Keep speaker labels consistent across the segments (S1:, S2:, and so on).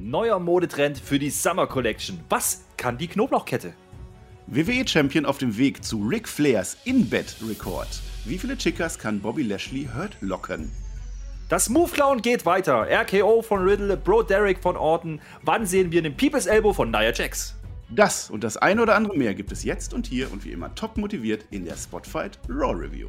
S1: Neuer Modetrend für die Summer Collection. Was kann die Knoblauchkette?
S2: WWE-Champion auf dem Weg zu Ric Flairs In-Bed-Rekord. Wie viele Chickas kann Bobby Lashley Hurt locken?
S1: Das Move Clown geht weiter. RKO von Riddle, Bro Derek von Orton. Wann sehen wir den People's Elbow von Nia Jax?
S2: Das und das eine oder andere mehr gibt es jetzt und hier und wie immer top motiviert in der Spotfight Raw Review.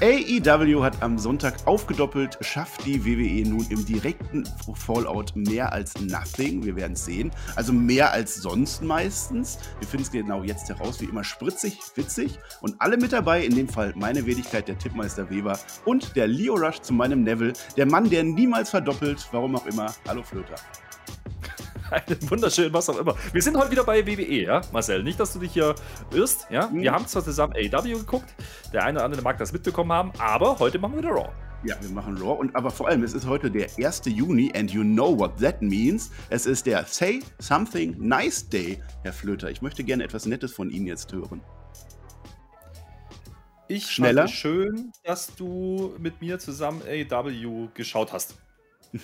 S2: AEW hat am Sonntag aufgedoppelt, schafft die WWE nun im direkten Fallout mehr als nothing. Wir werden es sehen. Also mehr als sonst meistens. Wir finden es genau jetzt heraus, wie immer spritzig, witzig und alle mit dabei. In dem Fall meine Wenigkeit, der Tippmeister Weber und der Leo Rush zu meinem Neville, der Mann, der niemals verdoppelt, warum auch immer. Hallo Flöter.
S1: Einen wunderschönen, was auch immer. Wir sind heute wieder bei WWE, ja, Marcel. Nicht, dass du dich hier irrst, ja. Mhm. Wir haben zwar zusammen AW geguckt, der eine oder andere mag das mitbekommen haben, aber heute machen wir wieder Raw.
S2: Ja, wir machen Raw und aber vor allem, es ist heute der 1. Juni and you know what that means. Es ist der Say Something Nice Day, Herr Flöter. Ich möchte gerne etwas Nettes von Ihnen jetzt hören.
S1: Ich Schneller. fand es schön, dass du mit mir zusammen AW geschaut hast.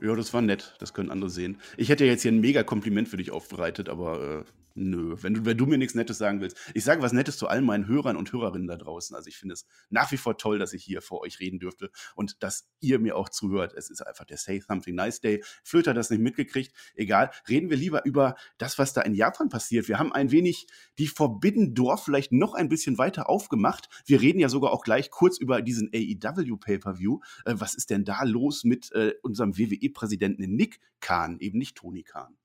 S2: Ja, das war nett. Das können andere sehen. Ich hätte jetzt hier ein mega Kompliment für dich aufbereitet, aber äh, Nö, wenn du, wenn du mir nichts Nettes sagen willst. Ich sage was Nettes zu all meinen Hörern und Hörerinnen da draußen. Also ich finde es nach wie vor toll, dass ich hier vor euch reden dürfte und dass ihr mir auch zuhört. Es ist einfach der Say Something Nice Day. Flöter das nicht mitgekriegt. Egal. Reden wir lieber über das, was da in Japan passiert. Wir haben ein wenig die Forbidden Door vielleicht noch ein bisschen weiter aufgemacht. Wir reden ja sogar auch gleich kurz über diesen AEW Pay-Per-View. Äh, was ist denn da los mit äh, unserem WWE-Präsidenten Nick Kahn, eben nicht Tony Kahn?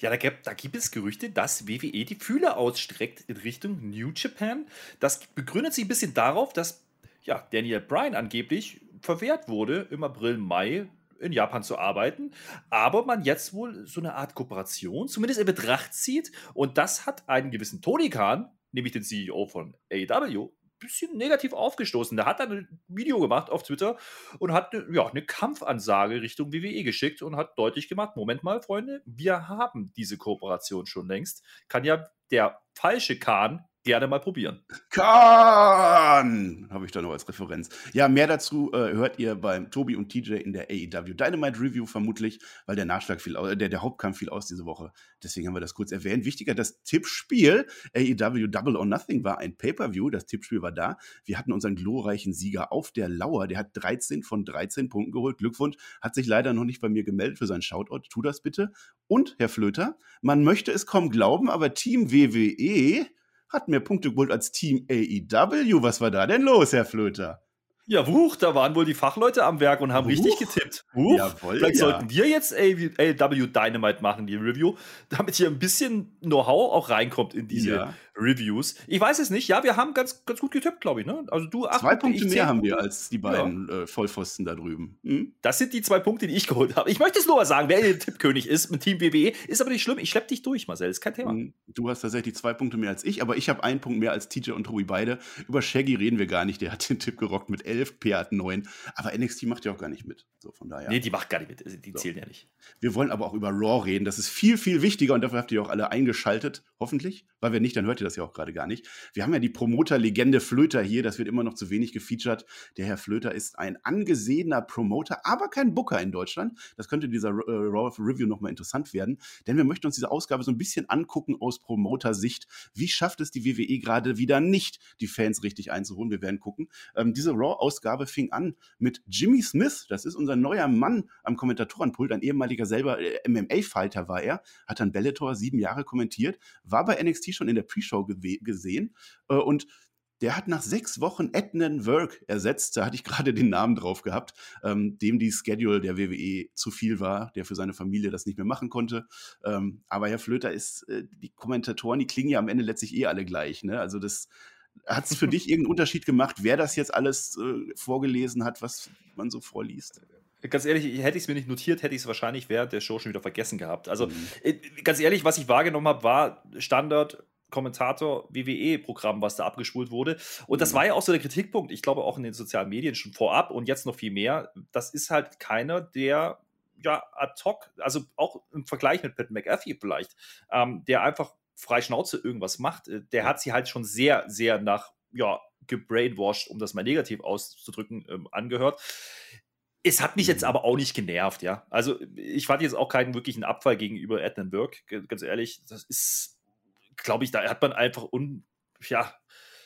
S1: Ja, da gibt, da gibt es Gerüchte, dass WWE die Fühler ausstreckt in Richtung New Japan. Das begründet sich ein bisschen darauf, dass ja, Daniel Bryan angeblich verwehrt wurde, im April, Mai in Japan zu arbeiten, aber man jetzt wohl so eine Art Kooperation zumindest in Betracht zieht und das hat einen gewissen Tony Khan, nämlich den CEO von AEW, bisschen negativ aufgestoßen. Der hat dann ein Video gemacht auf Twitter und hat ja, eine Kampfansage Richtung WWE geschickt und hat deutlich gemacht: Moment mal, Freunde, wir haben diese Kooperation schon längst. Kann ja der falsche Kahn gerne mal probieren.
S2: Kahn! Habe ich da noch als Referenz. Ja, mehr dazu äh, hört ihr beim Tobi und TJ in der AEW Dynamite Review vermutlich, weil der Nachschlag fiel, äh, der, der Hauptkampf fiel aus diese Woche. Deswegen haben wir das kurz erwähnt. Wichtiger, das Tippspiel AEW Double or Nothing war ein Pay-Per-View. Das Tippspiel war da. Wir hatten unseren glorreichen Sieger auf der Lauer. Der hat 13 von 13 Punkten geholt. Glückwunsch. Hat sich leider noch nicht bei mir gemeldet für seinen Shoutout. Tu das bitte. Und, Herr Flöter, man möchte es kaum glauben, aber Team WWE hat mehr Punkte geholt als Team AEW. Was war da denn los, Herr Flöter?
S1: Ja, wuch, da waren wohl die Fachleute am Werk und haben wuch. richtig getippt. Wuch. Jawohl, Vielleicht ja. sollten wir jetzt AW Dynamite machen, die Review, damit hier ein bisschen Know-how auch reinkommt in diese ja. Reviews. Ich weiß es nicht. Ja, wir haben ganz, ganz gut getippt, glaube ich. Ne?
S2: Also du acht Zwei Punkte mehr haben wir als die beiden ja. äh, Vollpfosten da drüben.
S1: Hm? Das sind die zwei Punkte, die ich geholt habe. Ich möchte es nur mal sagen, wer der Tippkönig ist mit Team WWE. Ist aber nicht schlimm. Ich schlepp dich durch, Marcel. Ist kein Thema. Hm.
S2: Du hast tatsächlich zwei Punkte mehr als ich, aber ich habe einen Punkt mehr als TJ und Tobi beide. Über Shaggy reden wir gar nicht. Der hat den Tipp gerockt mit 11, P hat 9. Aber NXT macht ja auch gar nicht mit. So, von daher.
S1: Nee, die macht gar nicht mit. Also, die so. zählen ja nicht.
S2: Wir wollen aber auch über Raw reden. Das ist viel, viel wichtiger und dafür habt ihr auch alle eingeschaltet. Hoffentlich. Weil wenn nicht, dann hört ihr das ja auch gerade gar nicht. Wir haben ja die Promoter-Legende Flöter hier, das wird immer noch zu wenig gefeatured. Der Herr Flöter ist ein angesehener Promoter, aber kein Booker in Deutschland. Das könnte dieser äh, Raw Review nochmal interessant werden, denn wir möchten uns diese Ausgabe so ein bisschen angucken aus Promoter-Sicht. Wie schafft es die WWE gerade wieder nicht, die Fans richtig einzuholen? Wir werden gucken. Ähm, diese Raw-Ausgabe fing an mit Jimmy Smith, das ist unser neuer Mann am Kommentatorenpult, ein ehemaliger selber äh, MMA-Fighter war er, hat dann Bellator sieben Jahre kommentiert, war bei NXT schon in der Pre-Show gesehen gesehen. Äh, und der hat nach sechs Wochen Ednan Work ersetzt. Da hatte ich gerade den Namen drauf gehabt, ähm, dem die Schedule der WWE zu viel war, der für seine Familie das nicht mehr machen konnte. Ähm, aber Herr Flöter ist, äh, die Kommentatoren, die klingen ja am Ende letztlich eh alle gleich. Ne? Also das hat es für dich irgendeinen Unterschied gemacht, wer das jetzt alles äh, vorgelesen hat, was man so vorliest?
S1: Ganz ehrlich, hätte ich es mir nicht notiert, hätte ich es wahrscheinlich während der Show schon wieder vergessen gehabt. Also, mhm. Äh, ganz ehrlich, was ich wahrgenommen habe, war Standard Kommentator WWE-Programm, was da abgespult wurde. Und das mhm. war ja auch so der Kritikpunkt, ich glaube auch in den sozialen Medien schon vorab und jetzt noch viel mehr. Das ist halt keiner, der ja ad hoc, also auch im Vergleich mit Pat McAfee vielleicht, ähm, der einfach frei Schnauze irgendwas macht. Äh, der hat sie halt schon sehr, sehr nach, ja, gebrainwashed, um das mal negativ auszudrücken, ähm, angehört. Es hat mich jetzt mhm. aber auch nicht genervt, ja. Also ich fand jetzt auch keinen wirklichen Abfall gegenüber Adnan Burke, ganz ehrlich. Das ist, glaube ich, da hat man einfach un, ja,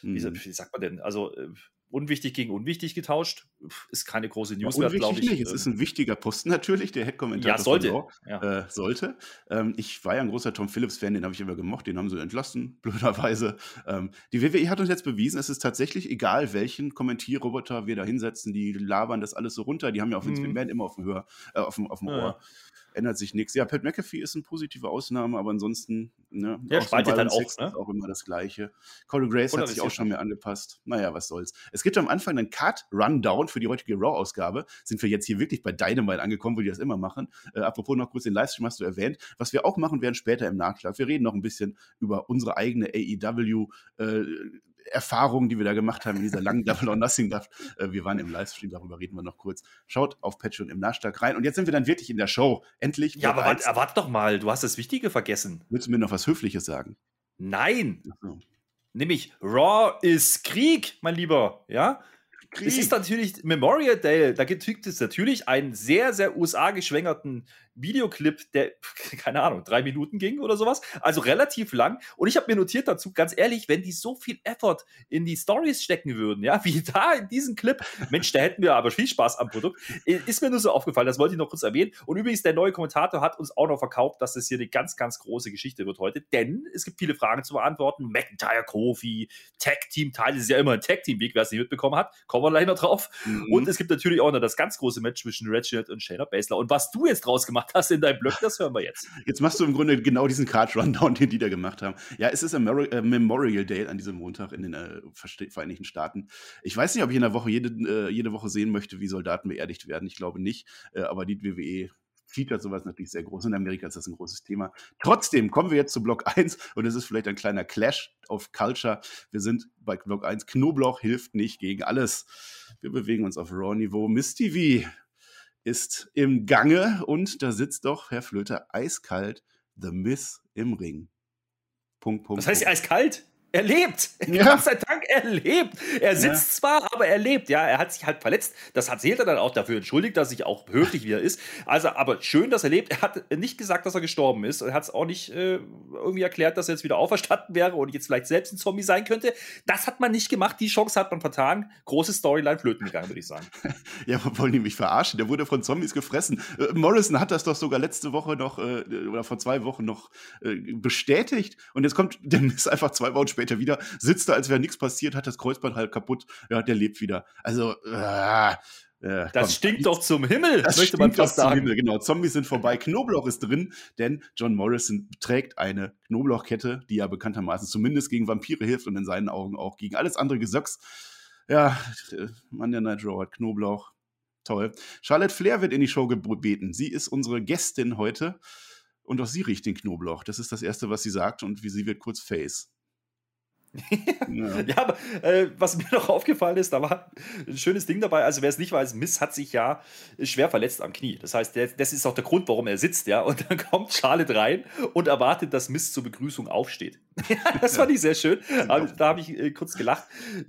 S1: mhm. wie, wie, sagt man denn? Also äh, unwichtig gegen unwichtig getauscht. Ist keine große News
S2: ja, glaube ich. Nicht. Es ist ein wichtiger Posten natürlich, der Head-Kommentator.
S1: Ja, sollte. Raw,
S2: ja. Äh, sollte. Ähm, ich war ja ein großer Tom Phillips-Fan, den habe ich immer gemocht, den haben sie entlassen, blöderweise. Ähm, die WWE hat uns jetzt bewiesen, es ist tatsächlich egal, welchen Kommentierroboter wir da hinsetzen, die labern das alles so runter. Die haben ja Vince mhm. McMahon immer auf dem, Hör, äh, auf dem, auf dem. Ohr ändert sich nichts. Ja, Pat McAfee ist eine positive Ausnahme, aber ansonsten, ne,
S1: ja, spaltet dann auch, ne?
S2: auch immer das Gleiche. Corey Grace Oder hat sich auch schon mehr angepasst. Naja, was soll's. Es gibt am Anfang einen Card-Rundown für die heutige Raw-Ausgabe. Sind wir jetzt hier wirklich bei Dynamite angekommen, wo die das immer machen. Äh, apropos noch kurz den Livestream hast du erwähnt. Was wir auch machen werden später im Nachschlag. Wir reden noch ein bisschen über unsere eigene AEW äh, Erfahrungen, die wir da gemacht haben in dieser langen Double or Nothing. Äh, wir waren im Livestream, darüber reden wir noch kurz. Schaut auf Patreon im Nachschlag rein. Und jetzt sind wir dann wirklich in der Show. Endlich.
S1: Ja, aber warte, warte doch mal, du hast das Wichtige vergessen.
S2: Willst du mir noch was Höfliches sagen?
S1: Nein. So. Nämlich Raw ist Krieg, mein Lieber. Ja? Krieg. Es ist natürlich Memorial Day, da gibt es natürlich einen sehr, sehr USA-geschwängerten Videoclip, der, keine Ahnung, drei Minuten ging oder sowas. Also relativ lang. Und ich habe mir notiert dazu, ganz ehrlich, wenn die so viel Effort in die Stories stecken würden, ja, wie da in diesem Clip, Mensch, da hätten wir aber viel Spaß am Produkt. Ist mir nur so aufgefallen, das wollte ich noch kurz erwähnen. Und übrigens, der neue Kommentator hat uns auch noch verkauft, dass das hier eine ganz, ganz große Geschichte wird heute, denn es gibt viele Fragen zu beantworten. McIntyre, Kofi, Tag-Team-Teil, das ist ja immer ein Tag-Team-Weg, wer es nicht mitbekommen hat, kommen noch drauf. Mhm. Und es gibt natürlich auch noch das ganz große Match zwischen Reginald und Shayna Baszler. Und was du jetzt draus gemacht hast in deinem Blog, das hören wir jetzt.
S2: Jetzt machst du im Grunde genau diesen Card-Rundown, den die da gemacht haben. Ja, es ist ein äh, Memorial Day an diesem Montag in den äh, Vereinigten Staaten. Ich weiß nicht, ob ich in der Woche jede, äh, jede Woche sehen möchte, wie Soldaten beerdigt werden. Ich glaube nicht. Äh, aber die WWE featert sowas natürlich sehr groß. In Amerika ist das ein großes Thema. Trotzdem kommen wir jetzt zu Block 1 und es ist vielleicht ein kleiner Clash auf Culture. Wir sind bei Block 1. Knoblauch hilft nicht gegen alles. Wir bewegen uns auf Raw-Niveau. Miss TV ist im Gange und da sitzt doch Herr Flöter eiskalt The Miss im Ring.
S1: Punkt, Punkt. Was heißt Punkt. eiskalt? Er lebt. Ja. Gott sei Dank, er lebt. Er sitzt ja. zwar, aber er lebt. Ja, er hat sich halt verletzt. Das erzählt er dann auch dafür. Entschuldigt, dass sich auch höflich wie er ist. Also, aber schön, dass er lebt. Er hat nicht gesagt, dass er gestorben ist. Er hat es auch nicht äh, irgendwie erklärt, dass er jetzt wieder auferstanden wäre und jetzt vielleicht selbst ein Zombie sein könnte. Das hat man nicht gemacht. Die Chance hat man vertan. Große Storyline flöten gegangen, würde ich sagen.
S2: ja, wollen die mich verarschen? Der wurde von Zombies gefressen. Äh, Morrison hat das doch sogar letzte Woche noch äh, oder vor zwei Wochen noch äh, bestätigt. Und jetzt kommt der Miss einfach zwei Wochen später später wieder, sitzt da, als wäre nichts passiert, hat das Kreuzband halt kaputt, ja, der lebt wieder. Also, äh,
S1: äh, das stinkt doch zum Himmel,
S2: das möchte man fast sagen. Himmel, genau, Zombies sind vorbei, Knoblauch ist drin, denn John Morrison trägt eine Knoblauchkette, die ja bekanntermaßen zumindest gegen Vampire hilft und in seinen Augen auch gegen alles andere Gesöcks. Ja, Mann der Night Raw hat Knoblauch. Toll. Charlotte Flair wird in die Show gebeten. Sie ist unsere Gästin heute. Und auch sie riecht den Knoblauch. Das ist das Erste, was sie sagt. Und wie sie wird kurz Face
S1: ja. ja, aber äh, was mir noch aufgefallen ist, da war ein schönes Ding dabei. Also, wer es nicht weiß, Miss hat sich ja schwer verletzt am Knie. Das heißt, der, das ist auch der Grund, warum er sitzt, ja. Und dann kommt Charlotte rein und erwartet, dass Miss zur Begrüßung aufsteht. das fand ich sehr schön. Da habe ich äh, kurz gelacht.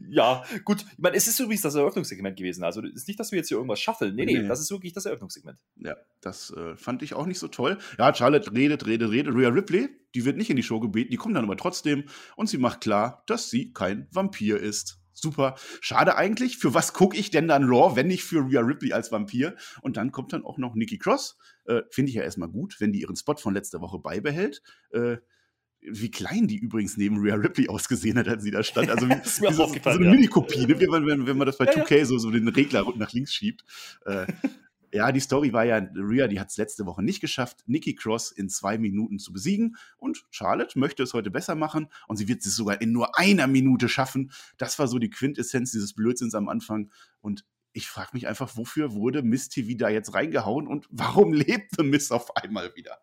S1: Ja, gut. Ich meine, es ist übrigens das Eröffnungssegment gewesen. Also, es ist nicht, dass wir jetzt hier irgendwas schaffeln. Nee, nee, nee. das ist wirklich das Eröffnungssegment.
S2: Ja, das äh, fand ich auch nicht so toll. Ja, Charlotte redet, redet, redet. Rhea Ripley, die wird nicht in die Show gebeten, die kommt dann aber trotzdem und sie macht klar, dass sie kein Vampir ist. Super. Schade eigentlich. Für was gucke ich denn dann Raw, wenn nicht für Rhea Ripley als Vampir? Und dann kommt dann auch noch Nikki Cross. Äh, Finde ich ja erstmal gut, wenn die ihren Spot von letzter Woche beibehält. Äh, wie klein die übrigens neben Rhea Ripley ausgesehen hat, als sie da stand. Also wie, wie so, so, eine ja. Mini-Kopie, ne? wenn, wenn, wenn man das bei ja, 2K so, so den Regler nach links schiebt. Äh, ja, die Story war ja, Rhea, die hat es letzte Woche nicht geschafft, Nikki Cross in zwei Minuten zu besiegen. Und Charlotte möchte es heute besser machen und sie wird es sogar in nur einer Minute schaffen. Das war so die Quintessenz dieses Blödsinns am Anfang. Und ich frage mich einfach, wofür wurde Miss TV da jetzt reingehauen und warum lebt The Miss auf einmal wieder?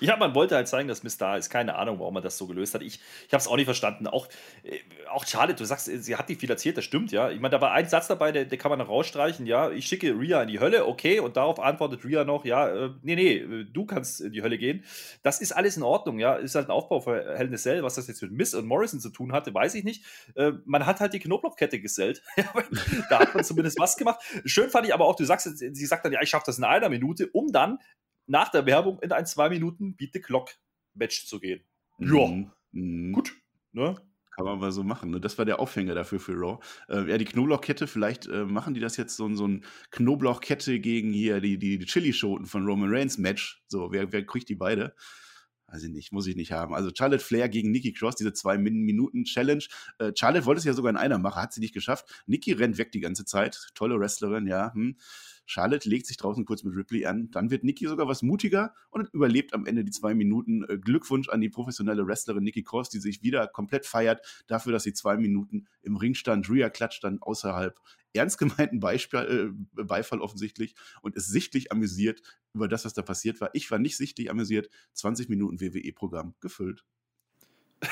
S1: Ja, man wollte halt zeigen, dass Miss da ist. Keine Ahnung, warum man das so gelöst hat. Ich, ich habe es auch nicht verstanden. Auch, äh, auch Charlotte, du sagst, sie hat nicht viel erzählt, das stimmt, ja. Ich meine, da war ein Satz dabei, der, der kann man noch rausstreichen, ja. Ich schicke Rhea in die Hölle, okay. Und darauf antwortet Rhea noch, ja, äh, nee, nee, äh, du kannst in die Hölle gehen. Das ist alles in Ordnung, ja. Ist halt ein Aufbau für Hell in a Cell. Was das jetzt mit Miss und Morrison zu tun hatte, weiß ich nicht. Äh, man hat halt die Knoblauchkette gesellt. da hat man zumindest was gemacht. Schön fand ich aber auch, du sagst, sie sagt dann, ja, ich schaffe das in einer Minute, um dann nach der Werbung in ein zwei Minuten Beat the Clock Match zu gehen. Ja,
S2: Mhm. Mhm.
S1: gut. Ne?
S2: Kann man mal so machen. Ne? Das war der Aufhänger dafür für Raw. Äh, ja, die Knoblauchkette, vielleicht äh, machen die das jetzt so, so ein Knoblauchkette gegen hier die, die, die Chili-Schoten von Roman Reigns Match. So, wer, wer kriegt die beide? Weiß ich nicht, muss ich nicht haben. Also Charlotte Flair gegen Nikki Cross, diese zwei Min Minuten Challenge. Äh, Charlotte wollte es ja sogar in einer machen, hat sie nicht geschafft. Nikki rennt weg die ganze Zeit. Tolle Wrestlerin, ja. Hm. Charlotte legt sich draußen kurz mit Ripley an. Dann wird Nikki sogar was mutiger und überlebt am Ende die zwei Minuten. Äh, Glückwunsch an die professionelle Wrestlerin Nikki Cross, die sich wieder komplett feiert dafür, dass sie zwei Minuten im Ring stand. Rhea klatscht dann außerhalb. Ernst gemeinten Beispiel, äh, Beifall offensichtlich und ist sichtlich amüsiert über das, was da passiert war. Ich war nicht sichtlich amüsiert. 20 Minuten WWE-Programm gefüllt.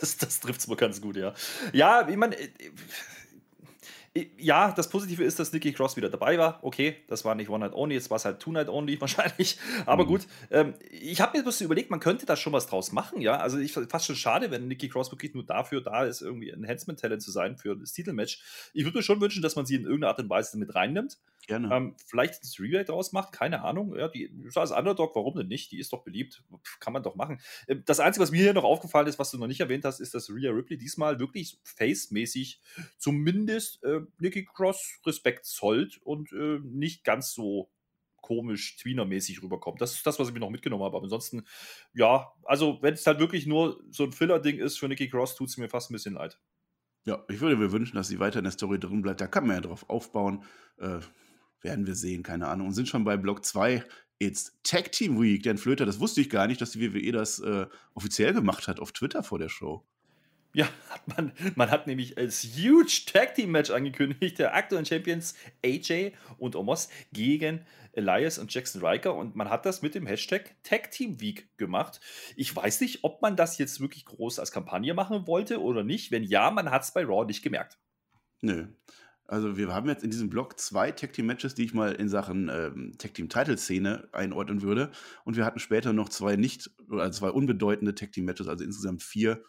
S1: Das, das trifft es mal ganz gut, ja. Ja, ich meine, äh, ja, das Positive ist, dass Nikki Cross wieder dabei war. Okay, das war nicht One Night Only, jetzt war es halt Two Night Only wahrscheinlich. Aber mhm. gut, ähm, ich habe mir bloß überlegt, man könnte da schon was draus machen, ja. Also ich fast schon schade, wenn Nikki Cross wirklich nur dafür da ist, irgendwie Enhancement-Talent zu sein für das Titelmatch. Ich würde mir schon wünschen, dass man sie in irgendeiner Art und Weise mit reinnimmt.
S2: Gerne.
S1: Ähm, vielleicht ein Remake daraus macht, keine Ahnung. Ja, die ist als Underdog, warum denn nicht? Die ist doch beliebt. Kann man doch machen. Ähm, das Einzige, was mir hier noch aufgefallen ist, was du noch nicht erwähnt hast, ist, dass Rhea Ripley diesmal wirklich face-mäßig zumindest äh, Nikki Cross Respekt zollt und äh, nicht ganz so komisch Tweener-mäßig rüberkommt. Das ist das, was ich mir noch mitgenommen habe. Aber ansonsten, ja, also wenn es halt wirklich nur so ein Filler-Ding ist für Nikki Cross, tut es mir fast ein bisschen leid.
S2: Ja, ich würde mir wünschen, dass sie weiter in der Story drin bleibt. Da kann man ja drauf aufbauen. Äh, werden wir sehen, keine Ahnung. Und sind schon bei Block 2. It's Tag Team Week. Denn Flöter, das wusste ich gar nicht, dass die WWE das äh, offiziell gemacht hat auf Twitter vor der Show.
S1: Ja, man, man hat nämlich als huge Tag Team Match angekündigt, der aktuellen Champions AJ und Omos gegen Elias und Jackson Riker und man hat das mit dem Hashtag Tag Team Week gemacht. Ich weiß nicht, ob man das jetzt wirklich groß als Kampagne machen wollte oder nicht. Wenn ja, man hat es bei Raw nicht gemerkt.
S2: Nö. Also wir haben jetzt in diesem Blog zwei Tag Team Matches, die ich mal in Sachen ähm, Tag Team Title Szene einordnen würde. Und wir hatten später noch zwei nicht, oder zwei unbedeutende Tag Team Matches, also insgesamt vier.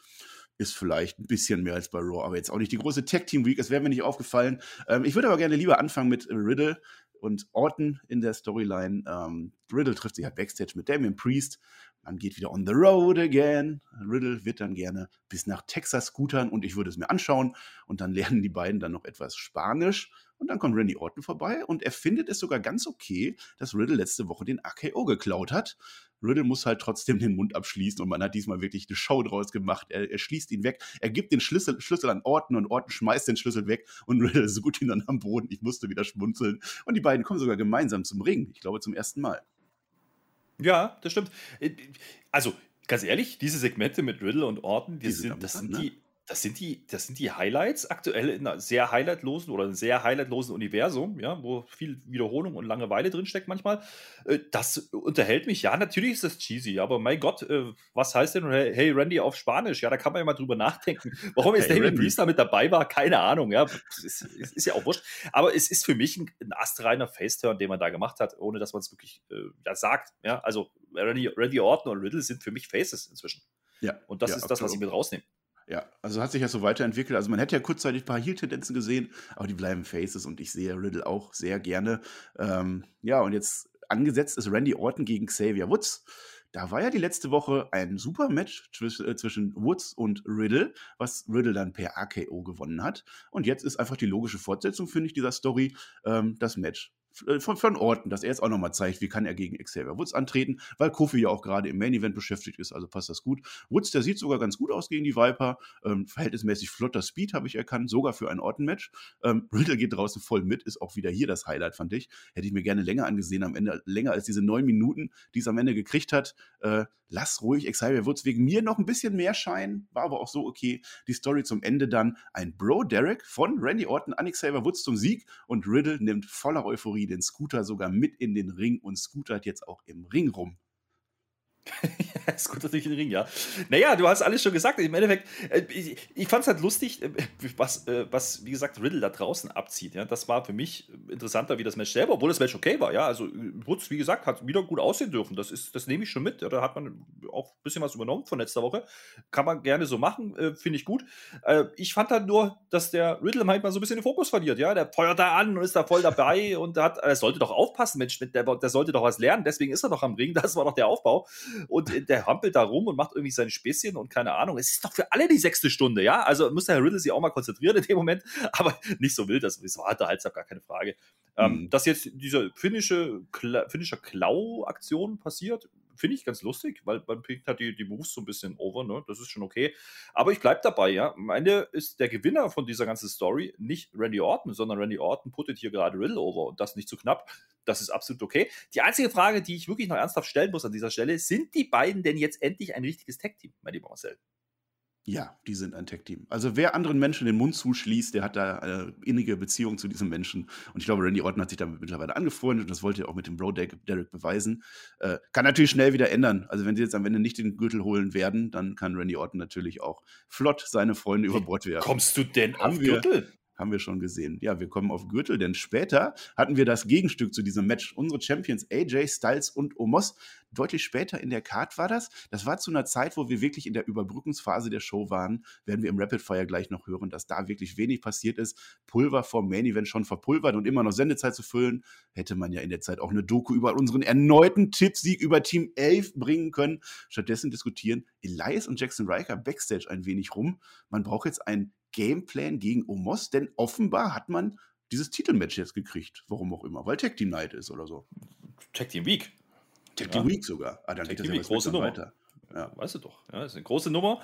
S2: Ist vielleicht ein bisschen mehr als bei Raw, aber jetzt auch nicht die große Tag Team Week. Es wäre mir nicht aufgefallen. Ähm, ich würde aber gerne lieber anfangen mit Riddle und Orton in der Storyline. Ähm, Riddle trifft sich halt Backstage mit Damien Priest man geht wieder on the road again. Riddle wird dann gerne bis nach Texas scootern und ich würde es mir anschauen. Und dann lernen die beiden dann noch etwas Spanisch. Und dann kommt Randy Orton vorbei und er findet es sogar ganz okay, dass Riddle letzte Woche den AKO geklaut hat. Riddle muss halt trotzdem den Mund abschließen und man hat diesmal wirklich eine Show draus gemacht. Er, er schließt ihn weg, er gibt den Schlüssel, Schlüssel an Orton und Orton schmeißt den Schlüssel weg und Riddle sucht ihn dann am Boden. Ich musste wieder schmunzeln. Und die beiden kommen sogar gemeinsam zum Ring. Ich glaube zum ersten Mal.
S1: Ja, das stimmt. Äh, also, ganz ehrlich, diese Segmente mit Riddle und Orton, die, die sind, sind das sind ne? die das sind die, das sind die Highlights aktuell in einer sehr highlightlosen oder einem sehr highlightlosen Universum, ja, wo viel Wiederholung und Langeweile drinsteckt manchmal. Äh, das unterhält mich. Ja, natürlich ist das cheesy, aber mein Gott, äh, was heißt denn Hey Randy auf Spanisch? Ja, da kann man ja mal drüber nachdenken. Warum jetzt hey, David Priest da mit dabei war, keine Ahnung, ja. Ist, ist, ja auch wurscht. Aber es ist für mich ein, ein astreiner Faceturn, den man da gemacht hat, ohne dass man es wirklich äh, ja, sagt. Ja, also Randy, Randy Orton und Riddle sind für mich Faces inzwischen. Ja. Und das ja, ist das, was ich mit rausnehme.
S2: Ja, also hat sich ja so weiterentwickelt. Also man hätte ja kurzzeitig ein paar Heel-Tendenzen gesehen, aber die bleiben Faces und ich sehe Riddle auch sehr gerne. Ähm, ja, und jetzt angesetzt ist Randy Orton gegen Xavier Woods. Da war ja die letzte Woche ein super Match äh, zwischen Woods und Riddle, was Riddle dann per AKO gewonnen hat. Und jetzt ist einfach die logische Fortsetzung, finde ich, dieser Story, ähm, das Match von, von Orten, dass er jetzt auch nochmal zeigt, wie kann er gegen Xavier Woods antreten, weil Kofi ja auch gerade im Main Event beschäftigt ist, also passt das gut. Woods, der sieht sogar ganz gut aus gegen die Viper, ähm, verhältnismäßig flotter Speed habe ich erkannt, sogar für ein Orten-Match. Ähm, Riddle geht draußen voll mit, ist auch wieder hier das Highlight, fand ich. Hätte ich mir gerne länger angesehen, am Ende länger als diese neun Minuten, die es am Ende gekriegt hat. Äh, lass ruhig Xavier Woods wegen mir noch ein bisschen mehr scheinen, war aber auch so okay. Die Story zum Ende dann ein Bro Derek von Randy Orton an Xavier Woods zum Sieg und Riddle nimmt voller Euphorie den Scooter sogar mit in den Ring und scootert jetzt auch im Ring rum.
S1: ja, ist gut durch den Ring, ja. Naja, du hast alles schon gesagt. Im Endeffekt, äh, ich, ich fand es halt lustig, äh, was, äh, was, wie gesagt, Riddle da draußen abzieht. Ja? Das war für mich interessanter wie das Match selber, obwohl das Match okay war. Ja? Also, Wutz, wie gesagt, hat wieder gut aussehen dürfen. Das, ist, das nehme ich schon mit. Ja? Da hat man auch ein bisschen was übernommen von letzter Woche. Kann man gerne so machen, finde ich gut. ich fand halt nur, dass der Riddle manchmal so ein bisschen den Fokus verliert. Ja? Der feuert da an und ist da voll dabei und hat, er sollte doch aufpassen, Mensch, der, der sollte doch was lernen. Deswegen ist er doch am Ring. Das war doch der Aufbau und der hampelt da rum und macht irgendwie seine Späßchen und keine Ahnung. Es ist doch für alle die sechste Stunde, ja? Also muss der Herr Riddle sich auch mal konzentrieren in dem Moment, aber nicht so wild, das war unterhaltsam, gar keine Frage. Ähm, mhm. Ähm, dass jetzt diese finnische, finnische Klau-Aktion passiert, finde ich ganz lustig, weil man bringt halt die, die Moves so ein bisschen over, ne? Das ist schon okay. Aber ich bleibe dabei, ja. Am Ende ist der Gewinner von dieser ganzen Story nicht Randy Orton, sondern Randy Orton puttet hier gerade Riddle over und das nicht zu knapp. Das ist absolut okay. Die einzige Frage, die ich wirklich noch ernsthaft stellen muss an dieser Stelle, sind die beiden denn jetzt endlich ein richtiges Tag-Team, mein lieber Marcel?
S2: Ja, die sind ein Tech-Team. Also wer anderen Menschen den Mund zuschließt, der hat da eine innige Beziehung zu diesem Menschen. Und ich glaube, Randy Orton hat sich damit mittlerweile angefreundet und das wollte er auch mit dem Bro Derek beweisen. Äh, kann natürlich schnell wieder ändern. Also wenn sie jetzt am Ende nicht den Gürtel holen werden, dann kann Randy Orton natürlich auch flott seine Freunde über Bord werfen.
S1: Kommst du denn auf Gürtel?
S2: Haben wir schon gesehen. Ja, wir kommen auf Gürtel, denn später hatten wir das Gegenstück zu diesem Match. Unsere Champions AJ Styles und Omos. Deutlich später in der Card war das. Das war zu einer Zeit, wo wir wirklich in der Überbrückungsphase der Show waren. Werden wir im Rapid Fire gleich noch hören, dass da wirklich wenig passiert ist. Pulver vom Main Event schon verpulvert und immer noch Sendezeit zu füllen. Hätte man ja in der Zeit auch eine Doku über unseren erneuten Tippsieg über Team 11 bringen können. Stattdessen diskutieren Elias und Jackson Riker backstage ein wenig rum. Man braucht jetzt ein Gameplan gegen Omos, denn offenbar hat man dieses Titelmatch jetzt gekriegt. Warum auch immer, weil Tag Team Night ist oder so.
S1: Tag Team Week.
S2: Tag Team ja. Week sogar.
S1: Ah, dann Tag Team Week, große Nummer. Weiter. Ja. Weißt du doch. Ja, das ist eine große Nummer.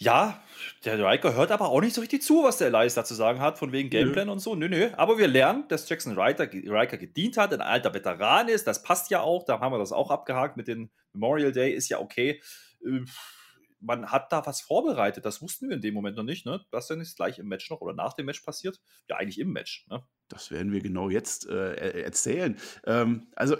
S1: Ja, der Riker hört aber auch nicht so richtig zu, was der Elias da zu sagen hat, von wegen Gameplan nö. und so. Nö, nö. Aber wir lernen, dass Jackson Riker, Riker gedient hat, ein alter Veteran ist. Das passt ja auch. Da haben wir das auch abgehakt mit dem Memorial Day. Ist ja okay. Man hat da was vorbereitet. Das wussten wir in dem Moment noch nicht, ne? Was denn ist gleich im Match noch oder nach dem Match passiert? Ja, eigentlich im Match, ne?
S2: Das werden wir genau jetzt äh, erzählen. Ähm, also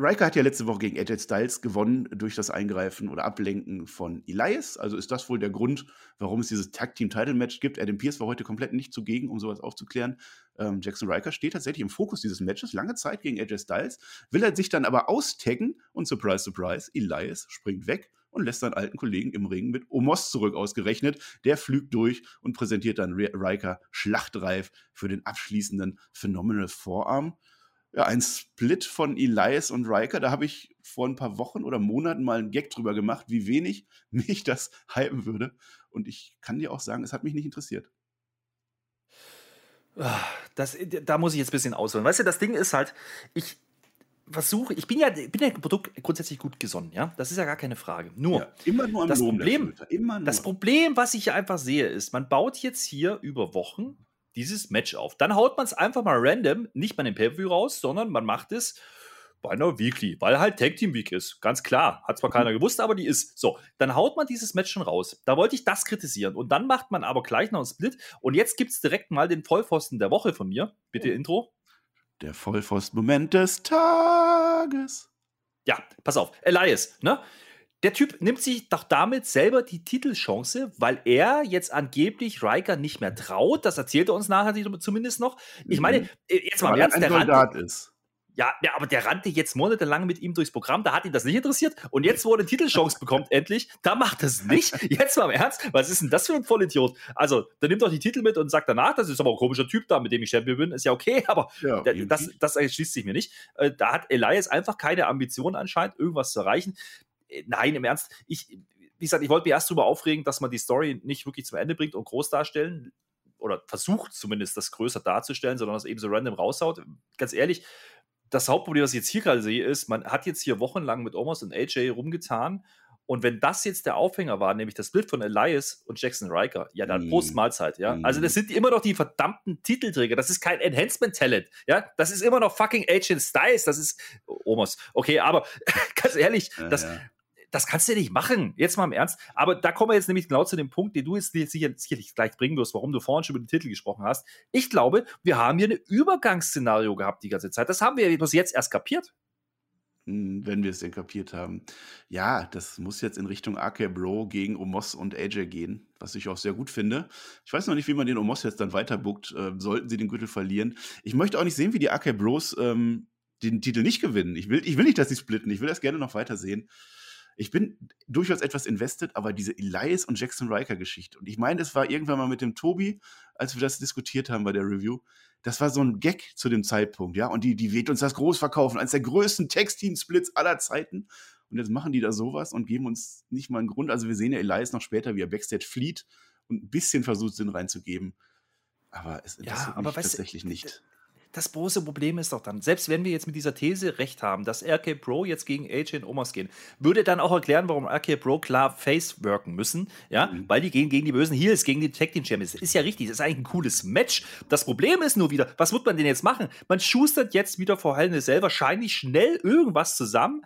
S2: Riker hat ja letzte Woche gegen AJ Styles gewonnen durch das Eingreifen oder Ablenken von Elias. Also ist das wohl der Grund, warum es dieses Tag Team Title Match gibt. Adam Pierce war heute komplett nicht zugegen, um sowas aufzuklären. Ähm, Jackson Riker steht tatsächlich im Fokus dieses Matches, lange Zeit gegen AJ Styles, will er sich dann aber austaggen und surprise, surprise, Elias springt weg und lässt seinen alten Kollegen im Ring mit Omos zurück ausgerechnet. Der flügt durch und präsentiert dann Riker schlachtreif für den abschließenden Phenomenal Vorarm. Ja, ein Split von Elias und Riker, da habe ich vor ein paar Wochen oder Monaten mal einen Gag drüber gemacht, wie wenig mich das hypen würde. Und ich kann dir auch sagen, es hat mich nicht interessiert.
S1: Ah, das, da muss ich jetzt ein bisschen ausholen. Weißt du, das Ding ist halt, ich, versuche, ich bin ja, bin ja Produkt grundsätzlich gut gesonnen, ja. Das ist ja gar keine Frage. Nur, ja,
S2: immer nur
S1: das Problem, das Problem, was ich einfach sehe, ist, man baut jetzt hier über Wochen dieses Match auf. Dann haut man es einfach mal random, nicht bei dem Pay-Per-View raus, sondern man macht es bei einer Weekly, weil halt Tag Team Week ist. Ganz klar. Hat zwar keiner gewusst, aber die ist. So, dann haut man dieses Match schon raus. Da wollte ich das kritisieren. Und dann macht man aber gleich noch einen Split. Und jetzt gibt es direkt mal den Vollpfosten der Woche von mir. Bitte oh. Intro.
S2: Der Vollpfosten-Moment des Tages.
S1: Ja, pass auf. Elias, ne? Der Typ nimmt sich doch damit selber die Titelchance, weil er jetzt angeblich Riker nicht mehr traut. Das erzählt er uns nachher zumindest noch. Ich meine, mhm. äh, jetzt mal
S2: weil ernst, er ein Soldat ist.
S1: Ja, ja, aber der rannte jetzt monatelang mit ihm durchs Programm, da hat ihn das nicht interessiert. Und jetzt, wo er eine Titelchance bekommt, endlich, da macht es nicht. Jetzt mal im Ernst, was ist denn das für ein Vollidiot? Also, der nimmt doch die Titel mit und sagt danach, das ist aber ein komischer Typ da, mit dem ich Champion bin, ist ja okay, aber ja, das, das erschließt sich mir nicht. Äh, da hat Elias einfach keine Ambition anscheinend, irgendwas zu erreichen. Äh, nein, im Ernst, ich, wie gesagt, ich wollte mich erst darüber aufregen, dass man die Story nicht wirklich zum Ende bringt und groß darstellen oder versucht zumindest das größer darzustellen, sondern das eben so random raushaut. Ganz ehrlich, das Hauptproblem, was ich jetzt hier gerade sehe, ist, man hat jetzt hier wochenlang mit Omos und AJ rumgetan. Und wenn das jetzt der Aufhänger war, nämlich das Split von Elias und Jackson Riker, ja, dann mm. Prost Mahlzeit, ja. Mm. Also das sind immer noch die verdammten Titelträger. Das ist kein Enhancement-Talent, ja. Das ist immer noch fucking AJ Styles. Das ist Omos. Okay, aber ganz ehrlich, ja, das, ja das kannst du ja nicht machen. Jetzt mal im Ernst. Aber da kommen wir jetzt nämlich genau zu dem Punkt, den du jetzt sicher, sicherlich gleich bringen wirst, warum du vorhin schon über den Titel gesprochen hast. Ich glaube, wir haben hier ein Übergangsszenario gehabt die ganze Zeit. Das haben wir bis jetzt erst kapiert.
S2: Hm, wenn wir es denn kapiert haben. Ja, das muss jetzt in Richtung AK Bro gegen Omos und AJ gehen, was ich auch sehr gut finde. Ich weiß noch nicht, wie man den Omos jetzt dann weiterbuckt, äh, sollten sie den Gürtel verlieren. Ich möchte auch nicht sehen, wie die AK Bros ähm, den Titel nicht gewinnen. Ich will, ich will nicht, dass sie splitten. Ich will das gerne noch weiter sehen. Ich bin durchaus etwas invested, aber diese Elias und Jackson Riker Geschichte. Und ich meine, es war irgendwann mal mit dem Tobi, als wir das diskutiert haben bei der Review. Das war so ein Gag zu dem Zeitpunkt, ja. Und die, die wird uns das groß verkaufen, eines der größten Text-Team-Splits aller Zeiten. Und jetzt machen die da sowas und geben uns nicht mal einen Grund. Also wir sehen ja Elias noch später, wie er Backstage flieht und ein bisschen versucht, Sinn reinzugeben. Aber es interessiert ja, aber mich tatsächlich nicht
S1: das große Problem ist doch dann, selbst wenn wir jetzt mit dieser These recht haben, dass RK Pro jetzt gegen AJ und Omas gehen, würde dann auch erklären, warum RK Pro klar face worken müssen, ja, mhm. weil die gehen gegen die bösen Heels, gegen die Tag Team Champions. Ist ja richtig, das ist eigentlich ein cooles Match. Das Problem ist nur wieder, was wird man denn jetzt machen? Man schustert jetzt wieder vor Hell Cell wahrscheinlich schnell irgendwas zusammen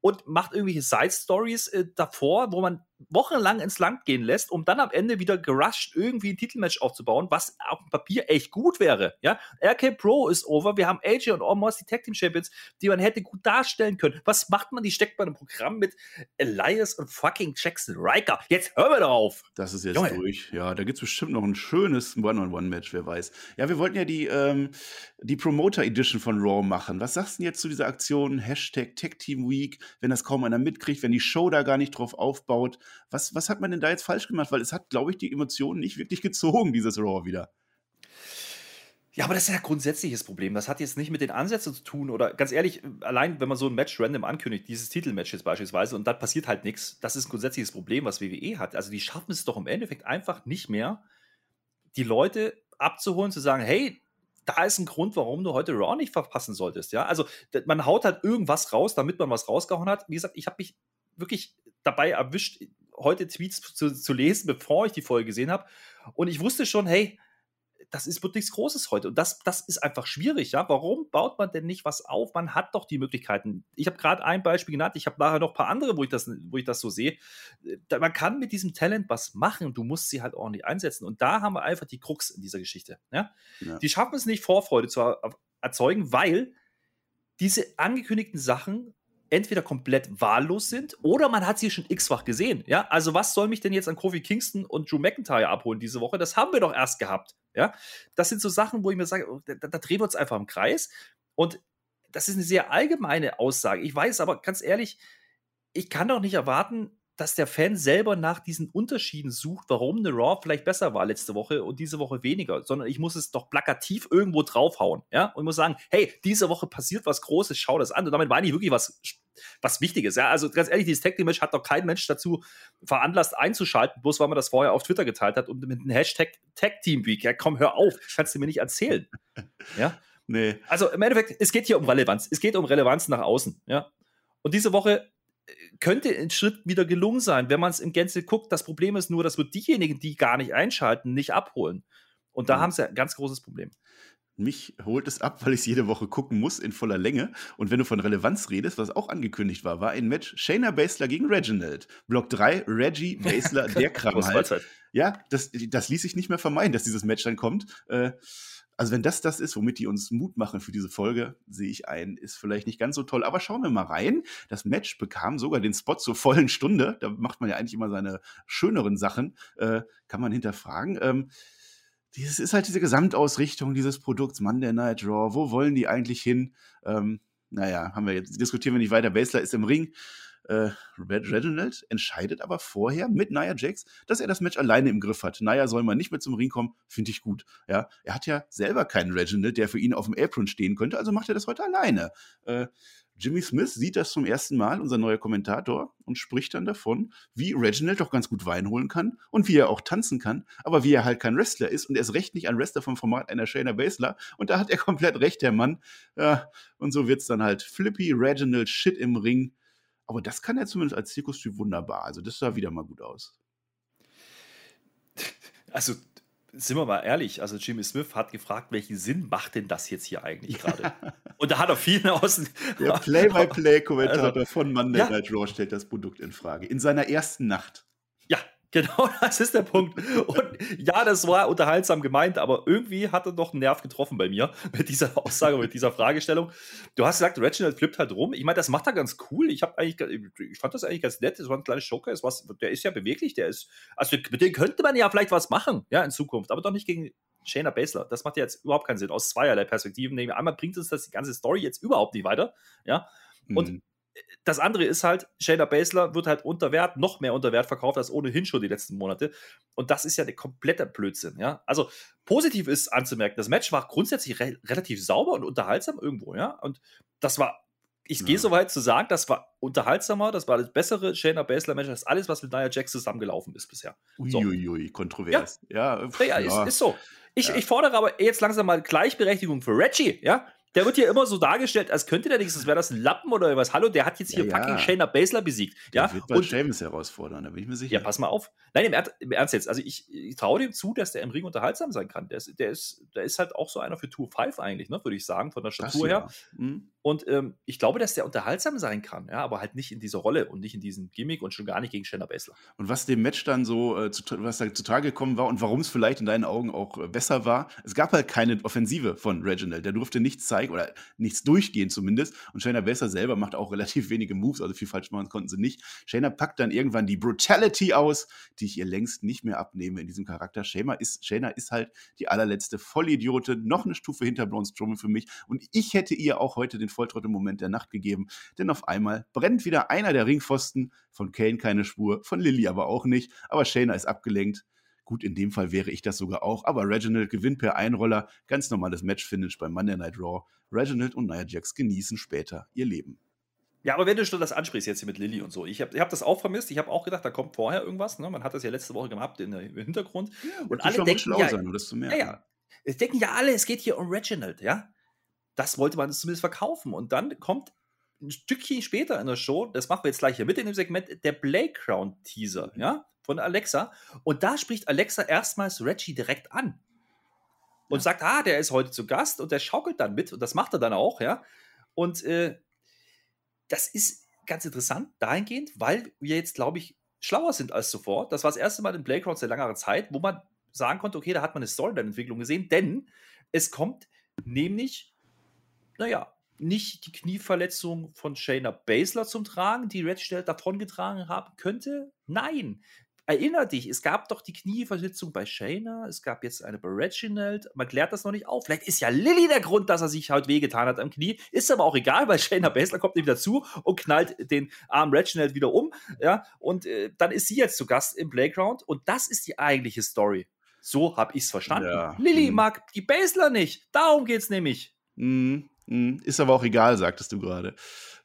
S1: und macht irgendwelche Side Stories äh, davor, wo man wochenlang ins Land gehen lässt, um dann am Ende wieder gerusht irgendwie ein Titelmatch aufzubauen, was auf dem Papier echt gut wäre. Ja, RK Pro ist over. Wir haben AJ und Omos, die Tag Team Champions, die man hätte gut darstellen können. Was macht man? Die steckt man im Programm mit Elias und fucking Jackson Riker. Jetzt hören wir darauf.
S2: Das ist jetzt Junge. durch. Ja, da gibt es bestimmt noch ein schönes One-on-One-Match, wer weiß. Ja, wir wollten ja die, ähm, die Promoter Edition von Raw machen. Was sagst du denn jetzt zu dieser Aktion? Hashtag Tag Team Week, wenn das kaum einer mitkriegt, wenn die Show da gar nicht drauf aufbaut. Was, was hat man denn da jetzt falsch gemacht? Weil es hat, glaube ich, die Emotionen nicht wirklich gezogen, dieses Raw wieder.
S1: Ja, aber das ist ja ein grundsätzliches Problem. Das hat jetzt nicht mit den Ansätzen zu tun oder ganz ehrlich, allein wenn man so ein Match random ankündigt, dieses Titelmatch jetzt beispielsweise, und dann passiert halt nichts, das ist ein grundsätzliches Problem, was WWE hat. Also die schaffen es doch im Endeffekt einfach nicht mehr, die Leute abzuholen, zu sagen, hey, da ist ein Grund, warum du heute Raw nicht verpassen solltest. Ja, also man haut halt irgendwas raus, damit man was rausgehauen hat. Wie gesagt, ich habe mich wirklich dabei erwischt, heute Tweets zu, zu lesen, bevor ich die Folge gesehen habe. Und ich wusste schon, hey, das ist, wird nichts Großes heute. Und das, das ist einfach schwierig, ja. Warum baut man denn nicht was auf? Man hat doch die Möglichkeiten. Ich habe gerade ein Beispiel genannt, ich habe nachher noch ein paar andere, wo ich das, wo ich das so sehe. Man kann mit diesem Talent was machen, du musst sie halt ordentlich einsetzen. Und da haben wir einfach die Krux in dieser Geschichte. Ja? ja. Die schaffen es nicht, Vorfreude zu erzeugen, weil diese angekündigten Sachen entweder komplett wahllos sind oder man hat sie schon x-fach gesehen. Ja, also was soll mich denn jetzt an Kofi Kingston und Drew McIntyre abholen diese Woche? Das haben wir doch erst gehabt. Ja, das sind so Sachen, wo ich mir sage, oh, da, da drehen wir uns einfach im Kreis. Und das ist eine sehr allgemeine Aussage. Ich weiß aber ganz ehrlich, ich kann doch nicht erwarten, dass der Fan selber nach diesen Unterschieden sucht, warum eine Raw vielleicht besser war letzte Woche und diese Woche weniger, sondern ich muss es doch plakativ irgendwo draufhauen, ja, und muss sagen, hey, diese Woche passiert was Großes, schau das an. Und damit meine ich wirklich was, was Wichtiges, ja. Also ganz ehrlich, dieses Tag Team Match hat doch kein Mensch dazu veranlasst einzuschalten, bloß weil man das vorher auf Twitter geteilt hat und mit einem Hashtag Tag Team Week. Ja, komm, hör auf, kannst du mir nicht erzählen, ja. Nee. Also im Endeffekt, es geht hier um Relevanz. Es geht um Relevanz nach außen, ja. Und diese Woche könnte ein Schritt wieder gelungen sein, wenn man es im Gänze guckt. Das Problem ist nur, dass wir diejenigen, die gar nicht einschalten, nicht abholen. Und da mhm. haben sie ein ganz großes Problem.
S2: Mich holt es ab, weil ich es jede Woche gucken muss in voller Länge. Und wenn du von Relevanz redest, was auch angekündigt war, war ein Match Shayna Baszler gegen Reginald. Block 3, Reggie Baszler, der Kram halt. Ja, das, das ließ sich nicht mehr vermeiden, dass dieses Match dann kommt. Äh, also wenn das das ist, womit die uns Mut machen für diese Folge, sehe ich ein, ist vielleicht nicht ganz so toll. Aber schauen wir mal rein. Das Match bekam sogar den Spot zur vollen Stunde. Da macht man ja eigentlich immer seine schöneren Sachen. Äh, kann man hinterfragen. Ähm, dieses ist halt diese Gesamtausrichtung dieses Produkts Monday Night Raw. Wo wollen die eigentlich hin? Ähm, naja, haben wir jetzt, diskutieren wir nicht weiter. Basler ist im Ring äh, Reginald entscheidet aber vorher mit Nia Jax, dass er das Match alleine im Griff hat. Nia soll mal nicht mehr zum Ring kommen, finde ich gut. Ja, er hat ja selber keinen Reginald, der für ihn auf dem Apron stehen könnte, also macht er das heute alleine. Äh, Jimmy Smith sieht das zum ersten Mal, unser neuer Kommentator, und spricht dann davon, wie Reginald doch ganz gut Wein holen kann und wie er auch tanzen kann, aber wie er halt kein Wrestler ist und er ist recht nicht ein Wrestler vom Format einer Shayna Baszler. Und da hat er komplett recht, der Mann. Ja, und so wird es dann halt Flippy Reginald Shit im Ring. Aber das kann er zumindest als Zirkustyp wunderbar. Also das sah wieder mal gut aus.
S1: Also sind wir mal ehrlich, also Jimmy Smith hat gefragt, welchen Sinn macht denn das jetzt hier eigentlich gerade? Und da hat er vielen außen.
S2: Der Play-by-Play-Kommentator also, von Monday ja. Night Raw stellt das Produkt in Frage. In seiner ersten Nacht.
S1: Genau, das ist der Punkt. Und ja, das war unterhaltsam gemeint, aber irgendwie hat er doch einen Nerv getroffen bei mir mit dieser Aussage, mit dieser Fragestellung. Du hast gesagt, Reginald flippt halt rum. Ich meine, das macht er ganz cool. Ich habe eigentlich, ich fand das eigentlich ganz nett. Das war ein kleines was, der ist ja beweglich. Der ist, also mit dem könnte man ja vielleicht was machen, ja, in Zukunft, aber doch nicht gegen Shayna Baszler. Das macht ja jetzt überhaupt keinen Sinn aus zweierlei Perspektiven. Einmal bringt uns das die ganze Story jetzt überhaupt nicht weiter, ja. Und mhm das andere ist halt, Shayna Baszler wird halt unter Wert, noch mehr unter Wert verkauft als ohnehin schon die letzten Monate. Und das ist ja der komplette Blödsinn. Ja? Also positiv ist anzumerken, das Match war grundsätzlich re relativ sauber und unterhaltsam irgendwo. Ja? Und das war, ich ja. gehe so weit zu sagen, das war unterhaltsamer, das war das bessere Shayna Baszler Match als alles, was mit Nia Jax zusammengelaufen ist bisher.
S2: Uiuiui, so. kontrovers.
S1: Ja, ja, ja, ja. Ist, ist, so. Ich, ich fordere aber jetzt langsam mal Gleichberechtigung für Reggie, ja? Der wird hier immer so dargestellt, als könnte der nichts, als wäre das ein Lappen oder was. Hallo, der hat jetzt hier ja, fucking ja. Shayna Baszler besiegt. Der ja,
S2: wird bei und Sheamus herausfordern, da bin ich mir sicher.
S1: Ja, pass mal auf. Nein, im, Ernst, im Ernst jetzt. Also ich, ich traue dem zu, dass der im Ring unterhaltsam sein kann. Der ist, der ist, der ist halt auch so einer für Tour 5 eigentlich, ne, würde ich sagen, von der Statur her. Mhm. Und ähm, ich glaube, dass der unterhaltsam sein kann, ja, aber halt nicht in dieser Rolle und nicht in diesem Gimmick und schon gar nicht gegen Shayna Baszler.
S2: Und was dem Match dann so, äh, zu, was da zutage gekommen war und warum es vielleicht in deinen Augen auch äh, besser war, es gab halt keine Offensive von Reginald. Der durfte nichts zeigen oder nichts durchgehen zumindest. Und Shayna Baszler selber macht auch relativ wenige Moves, also viel falsch machen konnten sie nicht. Shayna packt dann irgendwann die Brutality aus, die ich ihr längst nicht mehr abnehme in diesem Charakter. Shayna ist, Shayna ist halt die allerletzte Vollidiote, noch eine Stufe hinter Braun Strowman für mich. Und ich hätte ihr auch heute den Volltrottel-Moment der Nacht gegeben, denn auf einmal brennt wieder einer der Ringpfosten, von Kane keine Spur, von Lilly aber auch nicht, aber Shayna ist abgelenkt. Gut, in dem Fall wäre ich das sogar auch, aber Reginald gewinnt per Einroller, ganz normales Match-Finish bei Monday Night Raw. Reginald und Nia Jax genießen später ihr Leben.
S1: Ja, aber wenn du schon das ansprichst jetzt hier mit Lilly und so, ich habe ich hab das auch vermisst. Ich habe auch gedacht, da kommt vorher irgendwas. Ne? Man hat das ja letzte Woche gehabt in, im Hintergrund.
S2: Ja, und alle denken schlau ja, sein, um das zu merken.
S1: Ja, ja. Es denken ja alle, es geht hier um Reginald, ja das wollte man zumindest verkaufen. Und dann kommt ein Stückchen später in der Show, das machen wir jetzt gleich hier mit in dem Segment, der Playground-Teaser, ja, von Alexa. Und da spricht Alexa erstmals Reggie direkt an. Und ja. sagt, ah, der ist heute zu Gast und der schaukelt dann mit. Und das macht er dann auch, ja. Und äh, das ist ganz interessant dahingehend, weil wir jetzt, glaube ich, schlauer sind als zuvor. Das war das erste Mal in Playground seit langer Zeit, wo man sagen konnte, okay, da hat man eine Storyline-Entwicklung gesehen, denn es kommt nämlich naja, nicht die Knieverletzung von Shayna Baszler zum Tragen, die Red Stell davongetragen haben könnte? Nein. Erinner dich, es gab doch die Knieverletzung bei Shayna, es gab jetzt eine bei Reginald, man klärt das noch nicht auf. Vielleicht ist ja Lilly der Grund, dass er sich halt wehgetan hat am Knie. Ist aber auch egal, weil Shayna Baszler kommt nämlich dazu und knallt den armen Reginald wieder um. Ja, und äh, dann ist sie jetzt zu Gast im Playground und das ist die eigentliche Story. So habe ich es verstanden. Ja. Lilly mhm. mag die Baszler nicht. Darum geht es nämlich.
S2: Mhm. Hm, ist aber auch egal, sagtest du gerade.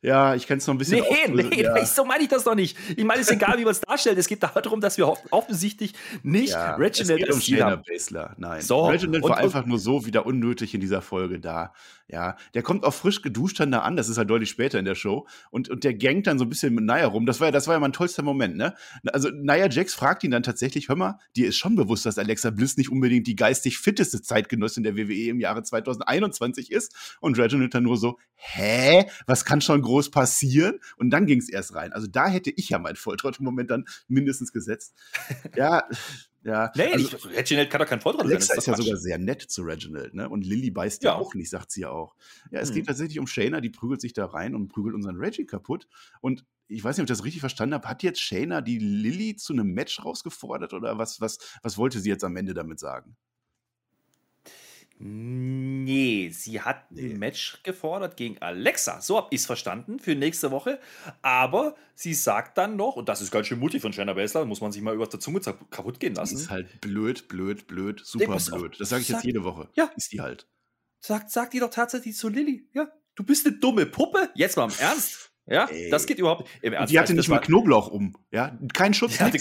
S2: Ja, ich kann es noch ein bisschen.
S1: Nee, nee, ja. so meine ich das doch nicht. Ich meine, es ist egal, wie man es darstellt. Es geht darum, dass wir offensichtlich nicht ja, Reginald
S2: es geht um Baszler. Nein. So, Reginald war einfach nur so wieder unnötig in dieser Folge da. Ja, der kommt auch frisch geduscht dann da an, das ist halt deutlich später in der Show. Und, und der gangt dann so ein bisschen mit Naya rum. Das war, ja, das war ja mein tollster Moment, ne? Also Naya Jax fragt ihn dann tatsächlich, hör mal, dir ist schon bewusst, dass Alexa Bliss nicht unbedingt die geistig fitteste Zeitgenossin der WWE im Jahre 2021 ist. Und Reginald dann nur so, hä? Was kann schon groß passieren? Und dann ging es erst rein. Also da hätte ich ja meinen Volltrottel-Moment dann mindestens gesetzt. ja, ja,
S1: nee, also, ich, Reginald kann doch kein Vortrag
S2: Alexa sein. ist, ist ja sogar sehr nett zu Reginald, ne? Und Lilly beißt ja, ja auch nicht, sagt sie ja auch. Ja, es hm. geht tatsächlich um Shayna, die prügelt sich da rein und prügelt unseren Reggie kaputt. Und ich weiß nicht, ob ich das richtig verstanden habe. Hat jetzt Shayna die Lilly zu einem Match rausgefordert oder was, was, was wollte sie jetzt am Ende damit sagen?
S1: Nee, sie hat nee. ein Match gefordert gegen Alexa. So habe ich es verstanden für nächste Woche. Aber sie sagt dann noch, und das ist ganz schön mutig von Shayna Baszler, muss man sich mal über der Zunge kaputt gehen lassen.
S2: Die ist halt blöd, blöd, blöd, super nee, blöd. Das sage ich sag, jetzt jede Woche.
S1: Ja.
S2: Ist die halt.
S1: Sagt, sagt die doch tatsächlich zu Lilly. Ja, du bist eine dumme Puppe. Jetzt mal im Ernst. Ja, Ey. das geht überhaupt.
S2: Im Ernst. Die hatte nicht mal Knoblauch um. Ja, kein Schutz.
S1: Hatte,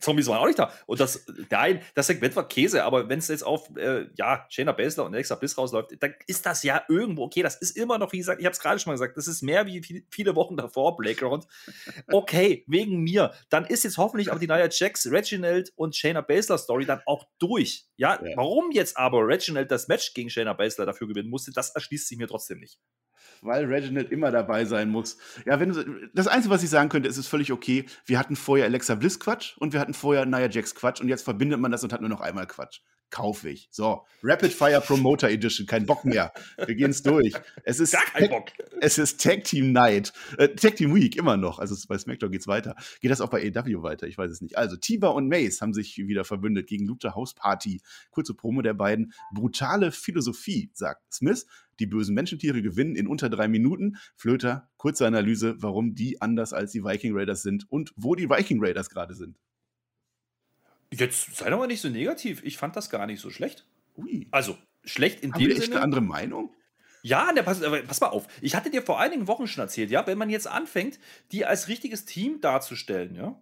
S1: Zombies waren auch nicht da. Und das, nein, das Segment war Käse, aber wenn es jetzt auf, äh, ja, Shayna Baszler und Alexa Bliss rausläuft, dann ist das ja irgendwo okay. Das ist immer noch, wie gesagt, ich habe es gerade schon mal gesagt, das ist mehr wie viele Wochen davor, Playground. Okay, wegen mir. Dann ist jetzt hoffentlich auch die Nia Jax, Reginald und Shayna Baszler Story dann auch durch. Ja, ja, warum jetzt aber Reginald das Match gegen Shayna Baszler dafür gewinnen musste, das erschließt sich mir trotzdem nicht
S2: weil Reginald immer dabei sein muss. Ja, wenn das Einzige, was ich sagen könnte, ist es völlig okay. Wir hatten vorher Alexa Bliss Quatsch und wir hatten vorher Nia Jax Quatsch und jetzt verbindet man das und hat nur noch einmal Quatsch. Kaufe ich. So, Rapid Fire Promoter Edition, kein Bock mehr. Wir gehen es durch. Es ist
S1: Gar kein Bock.
S2: Es ist Tag Team Night. Äh, Tag Team Week immer noch. Also bei SmackDown geht's weiter. Geht das auch bei AW weiter? Ich weiß es nicht. Also Tiba und Mace haben sich wieder verbündet gegen Luther House Party. Kurze Promo der beiden. Brutale Philosophie, sagt Smith. Die bösen Menschentiere gewinnen in unter drei Minuten. Flöter, kurze Analyse, warum die anders als die Viking Raiders sind und wo die Viking Raiders gerade sind.
S1: Jetzt sei doch mal nicht so negativ. Ich fand das gar nicht so schlecht. Ui. Also, schlecht in
S2: Haben dem wir echt Sinne. eine andere Meinung?
S1: Ja, ne, pass, pass, mal auf. Ich hatte dir vor einigen Wochen schon erzählt, ja, wenn man jetzt anfängt, die als richtiges Team darzustellen, ja,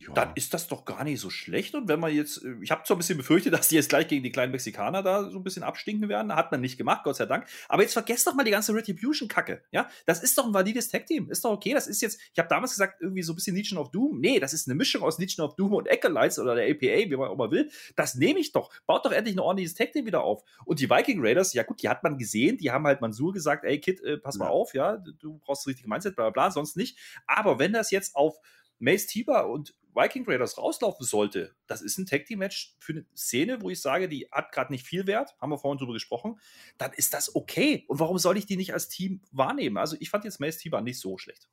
S1: ja. dann ist das doch gar nicht so schlecht. Und wenn man jetzt, äh, ich habe zwar ein bisschen befürchtet, dass die jetzt gleich gegen die kleinen Mexikaner da so ein bisschen abstinken werden. Hat man nicht gemacht, Gott sei Dank. Aber jetzt vergesst doch mal die ganze Retribution-Kacke. Ja, das ist doch ein valides Tag-Team. Ist doch okay. Das ist jetzt, ich habe damals gesagt, irgendwie so ein bisschen Legion of Doom. Nee, das ist eine Mischung aus Legion of Doom und Acolytes oder der APA, wie man auch mal will. Das nehme ich doch. Baut doch endlich ein ordentliches Tag-Team wieder auf. Und die Viking Raiders, ja gut, die hat man gesehen. Die haben halt Mansur gesagt, ey Kid, äh, pass mal auf, ja, du brauchst das richtige Mindset, bla bla bla, sonst nicht. Aber wenn das jetzt auf Mace Tiber und Viking Raiders rauslaufen sollte, das ist ein Tag Team Match für eine Szene, wo ich sage, die hat gerade nicht viel Wert, haben wir vorhin drüber gesprochen, dann ist das okay. Und warum soll ich die nicht als Team wahrnehmen? Also ich fand jetzt Mace Tiber nicht so schlecht.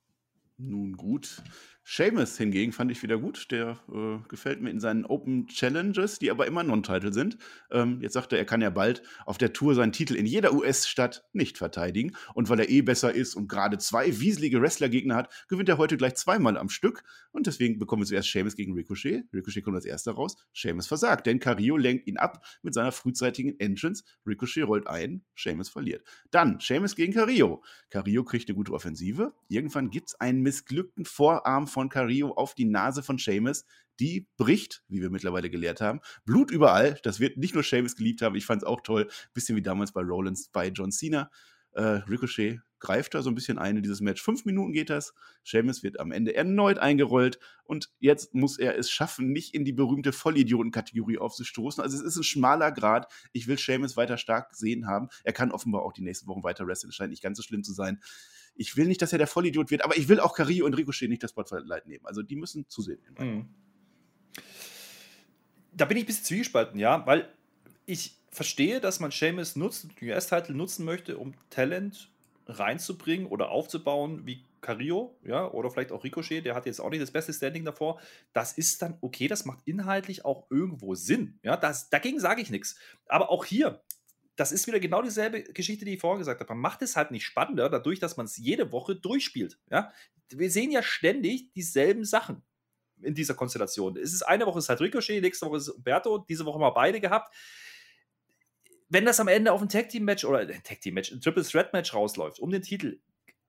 S2: Nun gut. Seamus hingegen fand ich wieder gut. Der äh, gefällt mir in seinen Open Challenges, die aber immer Non-Title sind. Ähm, jetzt sagt er, er kann ja bald auf der Tour seinen Titel in jeder US-Stadt nicht verteidigen. Und weil er eh besser ist und gerade zwei wieselige Wrestler-Gegner hat, gewinnt er heute gleich zweimal am Stück. Und deswegen bekommen wir zuerst Seamus gegen Ricochet. Ricochet kommt als erster raus. Seamus versagt, denn Carillo lenkt ihn ab mit seiner frühzeitigen Entrance. Ricochet rollt ein, Seamus verliert. Dann Seamus gegen Carillo. Carillo kriegt eine gute Offensive. Irgendwann gibt es einen missglückten Vorarm von Carillo auf die Nase von Seamus. Die bricht, wie wir mittlerweile gelehrt haben. Blut überall. Das wird nicht nur Seamus geliebt haben. Ich fand es auch toll. Bisschen wie damals bei Rollins bei John Cena. Äh, Ricochet greift da so ein bisschen ein in dieses Match. Fünf Minuten geht das. Seamus wird am Ende erneut eingerollt und jetzt muss er es schaffen, nicht in die berühmte Vollidioten-Kategorie aufzustoßen. Also es ist ein schmaler Grad. Ich will Seamus weiter stark sehen haben. Er kann offenbar auch die nächsten Wochen weiter wresteln. Es scheint nicht ganz so schlimm zu sein ich will nicht, dass er der Vollidiot wird, aber ich will auch Carillo und Ricochet nicht das Spotlight nehmen. Also die müssen zusehen. Mhm.
S1: Da bin ich ein bisschen zwiegespalten, ja, weil ich verstehe, dass man Seamus nutzt, den US-Titel nutzen möchte, um Talent reinzubringen oder aufzubauen, wie Carillo, ja, oder vielleicht auch Ricochet, der hat jetzt auch nicht das beste Standing davor. Das ist dann okay, das macht inhaltlich auch irgendwo Sinn. Ja, das, dagegen sage ich nichts. Aber auch hier, das ist wieder genau dieselbe Geschichte, die ich vorher gesagt habe. Man macht es halt nicht spannender, dadurch, dass man es jede Woche durchspielt. Ja? Wir sehen ja ständig dieselben Sachen in dieser Konstellation. Es ist eine Woche ist halt Ricochet, nächste Woche ist Umberto, diese Woche mal beide gehabt. Wenn das am Ende auf ein Tag Team Match oder ein Tag Team Match, ein Triple Threat Match rausläuft, um den Titel,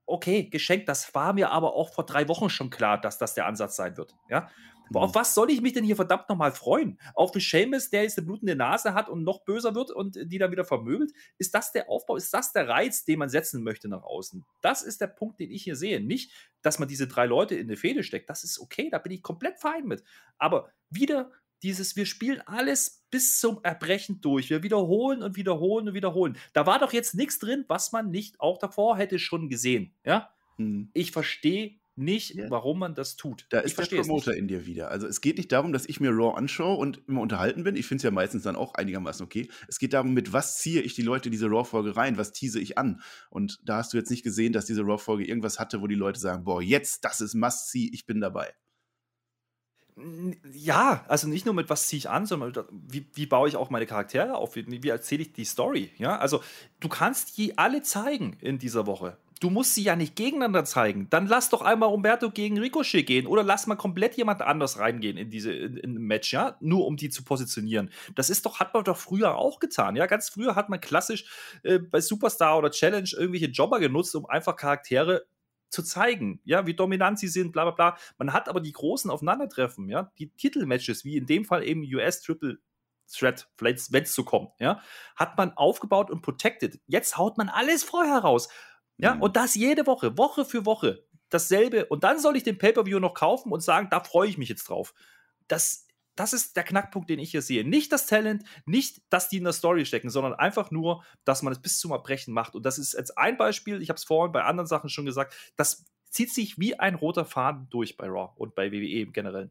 S1: okay, geschenkt. Das war mir aber auch vor drei Wochen schon klar, dass das der Ansatz sein wird. Ja, Mhm. Auf was soll ich mich denn hier verdammt nochmal freuen? Auf den Seamus, der jetzt eine blutende Nase hat und noch böser wird und die dann wieder vermöbelt? Ist das der Aufbau? Ist das der Reiz, den man setzen möchte nach außen? Das ist der Punkt, den ich hier sehe. Nicht, dass man diese drei Leute in eine Fehde steckt. Das ist okay, da bin ich komplett fein mit. Aber wieder dieses, wir spielen alles bis zum Erbrechen durch. Wir wiederholen und wiederholen und wiederholen. Da war doch jetzt nichts drin, was man nicht auch davor hätte schon gesehen. Ja? Hm. Ich verstehe nicht, ja. warum man das tut.
S2: Da ist der Promoter in dir wieder. Also es geht nicht darum, dass ich mir Raw anschaue und immer unterhalten bin. Ich finde es ja meistens dann auch einigermaßen okay. Es geht darum, mit was ziehe ich die Leute in diese Raw-Folge rein, was tease ich an. Und da hast du jetzt nicht gesehen, dass diese Raw-Folge irgendwas hatte, wo die Leute sagen, boah, jetzt, das ist Must-See, ich bin dabei.
S1: Ja, also nicht nur mit was ziehe ich an, sondern wie, wie baue ich auch meine Charaktere auf, wie, wie erzähle ich die Story. Ja, also du kannst die alle zeigen in dieser Woche du musst sie ja nicht gegeneinander zeigen. Dann lass doch einmal Umberto gegen Ricochet gehen oder lass mal komplett jemand anders reingehen in diese in, in Match, ja, nur um die zu positionieren. Das ist doch hat man doch früher auch getan, ja. Ganz früher hat man klassisch äh, bei Superstar oder Challenge irgendwelche Jobber genutzt, um einfach Charaktere zu zeigen, ja, wie dominant sie sind, bla bla bla. Man hat aber die großen Aufeinandertreffen, ja, die Titelmatches, wie in dem Fall eben US Triple Threat, vielleicht wenn es so kommt, ja, hat man aufgebaut und protected. Jetzt haut man alles vorher raus. Ja, mhm. und das jede Woche, Woche für Woche, dasselbe. Und dann soll ich den Pay-Per-View noch kaufen und sagen, da freue ich mich jetzt drauf. Das, das ist der Knackpunkt, den ich hier sehe. Nicht das Talent, nicht, dass die in der Story stecken, sondern einfach nur, dass man es bis zum Erbrechen macht. Und das ist jetzt ein Beispiel, ich habe es vorhin bei anderen Sachen schon gesagt, das zieht sich wie ein roter Faden durch bei Raw und bei WWE im Generellen.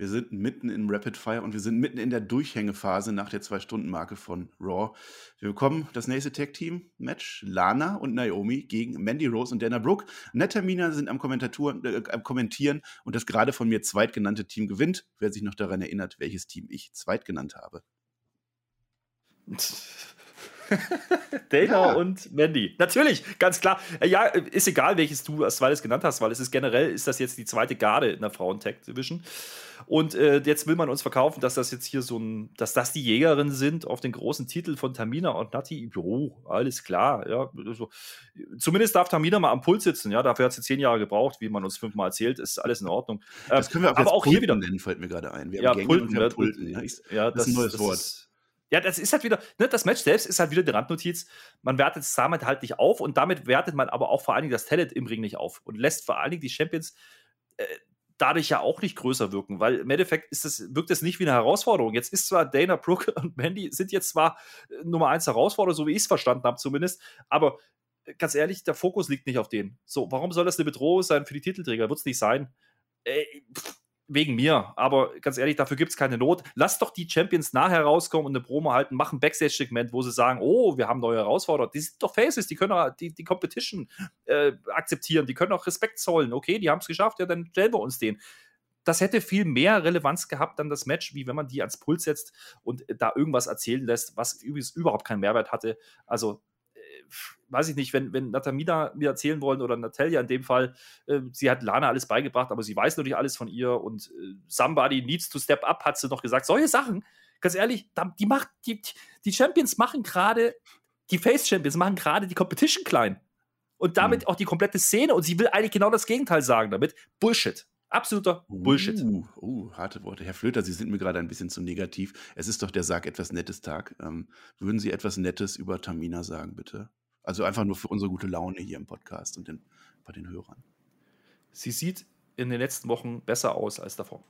S2: Wir sind mitten im Rapid Fire und wir sind mitten in der Durchhängephase nach der Zwei-Stunden-Marke von Raw. Wir bekommen das nächste Tag-Team-Match. Lana und Naomi gegen Mandy Rose und Dana Brooke. Nettermina sind am, äh, am Kommentieren und das gerade von mir zweitgenannte Team gewinnt. Wer sich noch daran erinnert, welches Team ich zweitgenannt habe.
S1: Dana ja. und Mandy. Natürlich, ganz klar. Äh, ja, ist egal, welches du als zweites genannt hast, weil es ist generell, ist das jetzt die zweite Garde in der Frauen-Tech-Division. Und äh, jetzt will man uns verkaufen, dass das jetzt hier so ein, dass das die Jägerinnen sind auf den großen Titel von Tamina und Nati. Oh, alles klar. Ja, also, zumindest darf Tamina mal am Puls sitzen. Ja, dafür hat sie zehn Jahre gebraucht, wie man uns fünfmal erzählt. Ist alles in Ordnung.
S2: Das können wir auch aber auch Pulten hier wieder nennen, fällt mir gerade ein.
S1: Wir ja, Pulten, ja, Pulten. Ja, ich, ja, das, das, ist ein neues Wort. Ist, ja, das ist halt wieder, ne, das Match selbst ist halt wieder die Randnotiz. Man wertet es damit halt nicht auf und damit wertet man aber auch vor allen Dingen das Talent im Ring nicht auf und lässt vor allen Dingen die Champions äh, dadurch ja auch nicht größer wirken, weil im Endeffekt ist das, wirkt es nicht wie eine Herausforderung. Jetzt ist zwar Dana Brooke und Mandy sind jetzt zwar äh, Nummer eins Herausforderer, so wie ich es verstanden habe zumindest, aber äh, ganz ehrlich, der Fokus liegt nicht auf denen. So, warum soll das eine Bedrohung sein für die Titelträger? Wird es nicht sein. Äh, pff, wegen mir. Aber ganz ehrlich, dafür gibt es keine Not. Lass doch die Champions nachher rauskommen und eine Promo halten, machen Backstage-Segment, wo sie sagen, oh, wir haben neue Herausforderer. Die sind doch Faces, die können auch die, die Competition äh, akzeptieren, die können auch Respekt zollen. Okay, die haben es geschafft, ja, dann stellen wir uns den. Das hätte viel mehr Relevanz gehabt dann das Match, wie wenn man die ans Puls setzt und da irgendwas erzählen lässt, was übrigens überhaupt keinen Mehrwert hatte. Also weiß ich nicht, wenn, wenn Natamina mir erzählen wollen oder Natalia in dem Fall, äh, sie hat Lana alles beigebracht, aber sie weiß natürlich alles von ihr und äh, somebody needs to step up, hat sie noch gesagt. Solche Sachen, ganz ehrlich, die macht, die, die Champions machen gerade, die Face Champions machen gerade die Competition klein. Und damit mhm. auch die komplette Szene. Und sie will eigentlich genau das Gegenteil sagen damit. Bullshit. Absoluter Bullshit.
S2: Uh, uh, harte Worte. Herr Flöter, Sie sind mir gerade ein bisschen zu negativ. Es ist doch der Sag etwas Nettes Tag. Ähm, würden Sie etwas Nettes über Tamina sagen, bitte? Also einfach nur für unsere gute Laune hier im Podcast und den, bei den Hörern.
S1: Sie sieht in den letzten Wochen besser aus als davor.